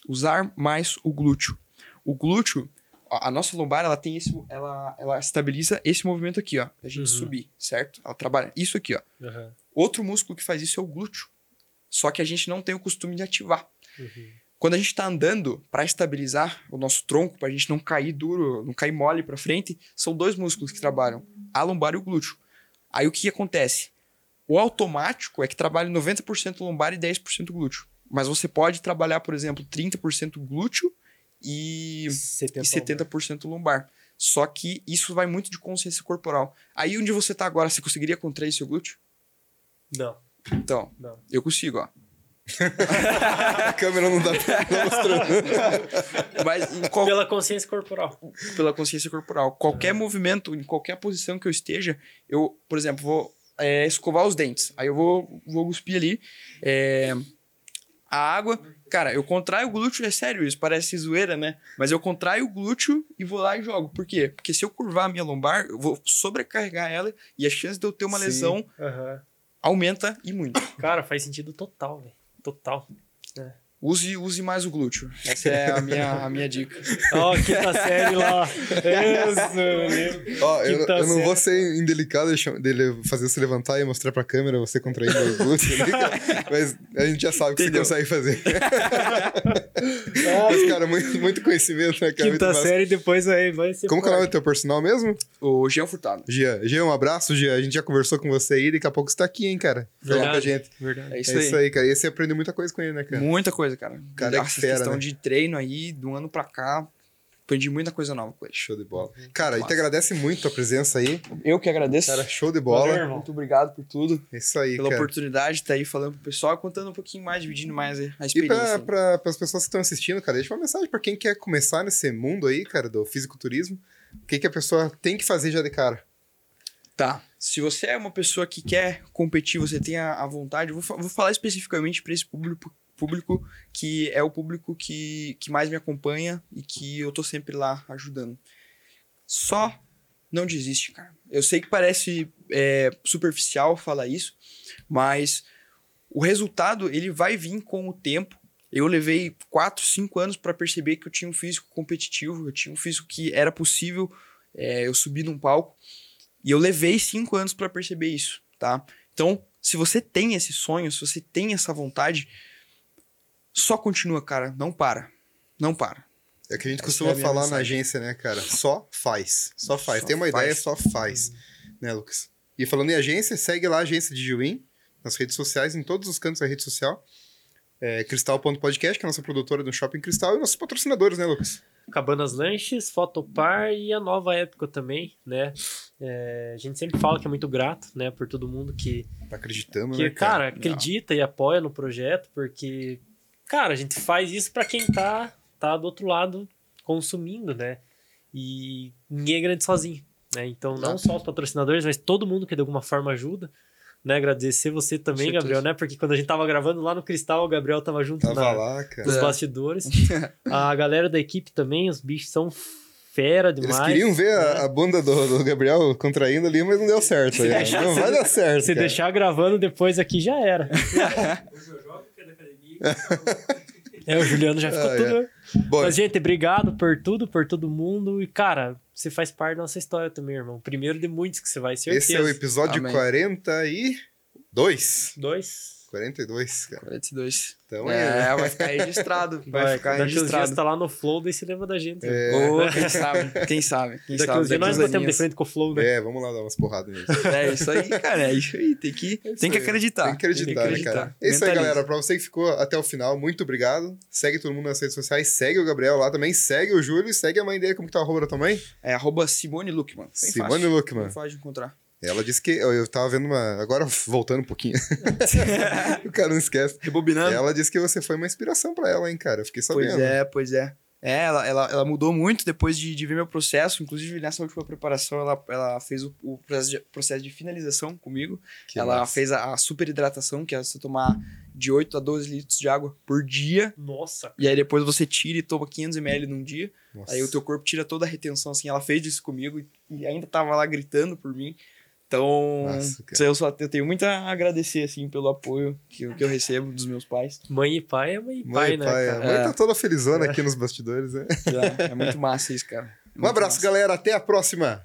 usar mais o glúteo. O glúteo, a nossa lombar, ela tem esse, ela, ela estabiliza esse movimento aqui, ó, a gente uhum. subir, certo? Ela trabalha isso aqui, ó. Uhum. Outro músculo que faz isso é o glúteo. Só que a gente não tem o costume de ativar. Uhum. Quando a gente está andando, para estabilizar o nosso tronco, para a gente não cair duro, não cair mole para frente, são dois músculos que trabalham, a lombar e o glúteo. Aí o que acontece? O automático é que trabalha 90% lombar e 10% glúteo. Mas você pode trabalhar, por exemplo, 30% glúteo e 70%, e 70 lombar. Só que isso vai muito de consciência corporal. Aí onde você tá agora, você conseguiria contrair seu glúteo? Não. Então, não. eu consigo, ó. a câmera não dá tá mostrando. Mas qual... Pela consciência corporal. Pela consciência corporal. Qualquer uhum. movimento, em qualquer posição que eu esteja, eu, por exemplo, vou é, escovar os dentes. Aí eu vou, vou cuspir ali. É, a água. Cara, eu contraio o glúteo, é sério isso, parece zoeira, né? Mas eu contraio o glúteo e vou lá e jogo. Por quê? Porque se eu curvar a minha lombar, eu vou sobrecarregar ela e a chance de eu ter uma Sim. lesão uhum. aumenta e muito. Cara, faz sentido total, velho. Total. É. Use, use mais o glúteo. Essa é a minha, a minha dica. Ó, oh, quinta série lá. Isso, Ó, oh, eu, eu, não vou ser indelicado dele fazer você levantar e mostrar pra câmera você contraindo o glúteo. mas a gente já sabe o que Entendeu? você consegue fazer. mas, cara, muito, muito conhecimento, né, cara? Quinta série depois aí vai ser. Como que é o nome do teu personal mesmo? O Jean Furtado. Jean, Jean, um abraço, Jean. A gente já conversou com você aí, daqui a pouco você tá aqui, hein, cara? Verdade. com a gente. Verdade. É isso, é aí. isso aí, cara. E você aprendeu muita coisa com ele, né, cara? Muita coisa, cara. Cara, Essa fera, questão né? de treino aí, de um ano pra cá, aprendi muita coisa nova com ele. Show de bola. Cara, a gente agradece muito a presença aí. Eu que agradeço. Cara, show de bola. Valeu, muito obrigado por tudo. É isso aí, Pela cara. oportunidade de estar aí falando pro pessoal, contando um pouquinho mais, dividindo mais a experiência. E pra, pra, as pessoas que estão assistindo, cara, deixa uma mensagem pra quem quer começar nesse mundo aí, cara, do fisiculturismo. O que, que a pessoa tem que fazer já de cara? Tá. Se você é uma pessoa que quer competir, você tem a, a vontade, vou, vou falar especificamente para esse público, público que é o público que, que mais me acompanha e que eu tô sempre lá ajudando. Só não desiste, cara. Eu sei que parece é, superficial falar isso, mas o resultado ele vai vir com o tempo. Eu levei 4, 5 anos para perceber que eu tinha um físico competitivo, eu tinha um físico que era possível é, eu subir num palco. E eu levei 5 anos para perceber isso, tá? Então, se você tem esse sonho, se você tem essa vontade, só continua, cara. Não para. Não para. É que a gente Essa costuma é a falar mensagem. na agência, né, cara? Só faz. Só faz. Só Tem uma faz. ideia, só faz. Né, Lucas? E falando em agência, segue lá a agência de Juin nas redes sociais, em todos os cantos da rede social. É, Cristal.podcast, que é a nossa produtora do Shopping Cristal, e nossos patrocinadores, né, Lucas? Cabanas Lanches, Fotopar e a Nova Época também, né? É, a gente sempre fala que é muito grato, né, por todo mundo que... Tá acreditando, que, né, cara? cara acredita Não. e apoia no projeto, porque, cara, a gente faz isso para quem tá, tá do outro lado consumindo, né? E ninguém é grande sozinho, né? Então, não só os patrocinadores, mas todo mundo que de alguma forma ajuda né, agradecer você também, Gabriel, né? Porque quando a gente tava gravando lá no Cristal, o Gabriel tava junto tava na, lá, nos é. bastidores. a galera da equipe também, os bichos são fera demais. Eles queriam ver né? a, a, bunda do, do, Gabriel contraindo ali, mas não deu certo. Aí, deixar, não vai dar certo. Se cara. deixar gravando depois aqui, já era. é, o Juliano já ficou ah, tudo. É. Bom, mas, gente, obrigado por tudo, por todo mundo. E, cara, você faz parte da nossa história também, irmão. Primeiro de muitos que você vai, ser. Esse é o episódio Amém. 42. Dois. 42, cara. 42. Então é, é vai ficar registrado. Vai, vai ficar daqui registrado. Daqui uns tá lá no Flow, daí se lembra da gente. É. Ou, quem sabe, quem sabe. Quem daqui sabe, uns dias nós batemos de frente com o Flow, né? É, vamos lá dar umas porradas mesmo. É isso aí, cara, é isso aí. Tem que, é tem que acreditar. Tem que acreditar, tem que acreditar né, cara? É isso aí, galera. Pra você que ficou até o final, muito obrigado. Segue todo mundo nas redes sociais, segue o Gabriel lá também, segue o Júlio e segue a mãe dele, como que tá a arroba também? É arroba Simone Luckman. Simone Luckman. Fácil de encontrar. Ela disse que. Eu, eu tava vendo uma. Agora, voltando um pouquinho. o cara não esquece. Rebobinando. Ela disse que você foi uma inspiração para ela, hein, cara? Eu fiquei sabendo. Pois é, pois é. É, ela, ela, ela mudou muito depois de, de ver meu processo. Inclusive, nessa última preparação, ela, ela fez o, o processo, de, processo de finalização comigo. Que ela massa. fez a, a super hidratação, que é você tomar de 8 a 12 litros de água por dia. Nossa. E aí depois você tira e toma 500 ml num dia. Nossa. Aí o teu corpo tira toda a retenção, assim. Ela fez isso comigo e, e ainda tava lá gritando por mim. Então, Nossa, eu, só, eu tenho muito a agradecer, assim, pelo apoio que, eu, que eu recebo dos meus pais. Mãe e pai é mãe e pai, mãe né, pai, cara? A mãe tá toda felizona é. aqui nos bastidores, né? É, é muito massa isso, cara. Muito um abraço, massa. galera. Até a próxima.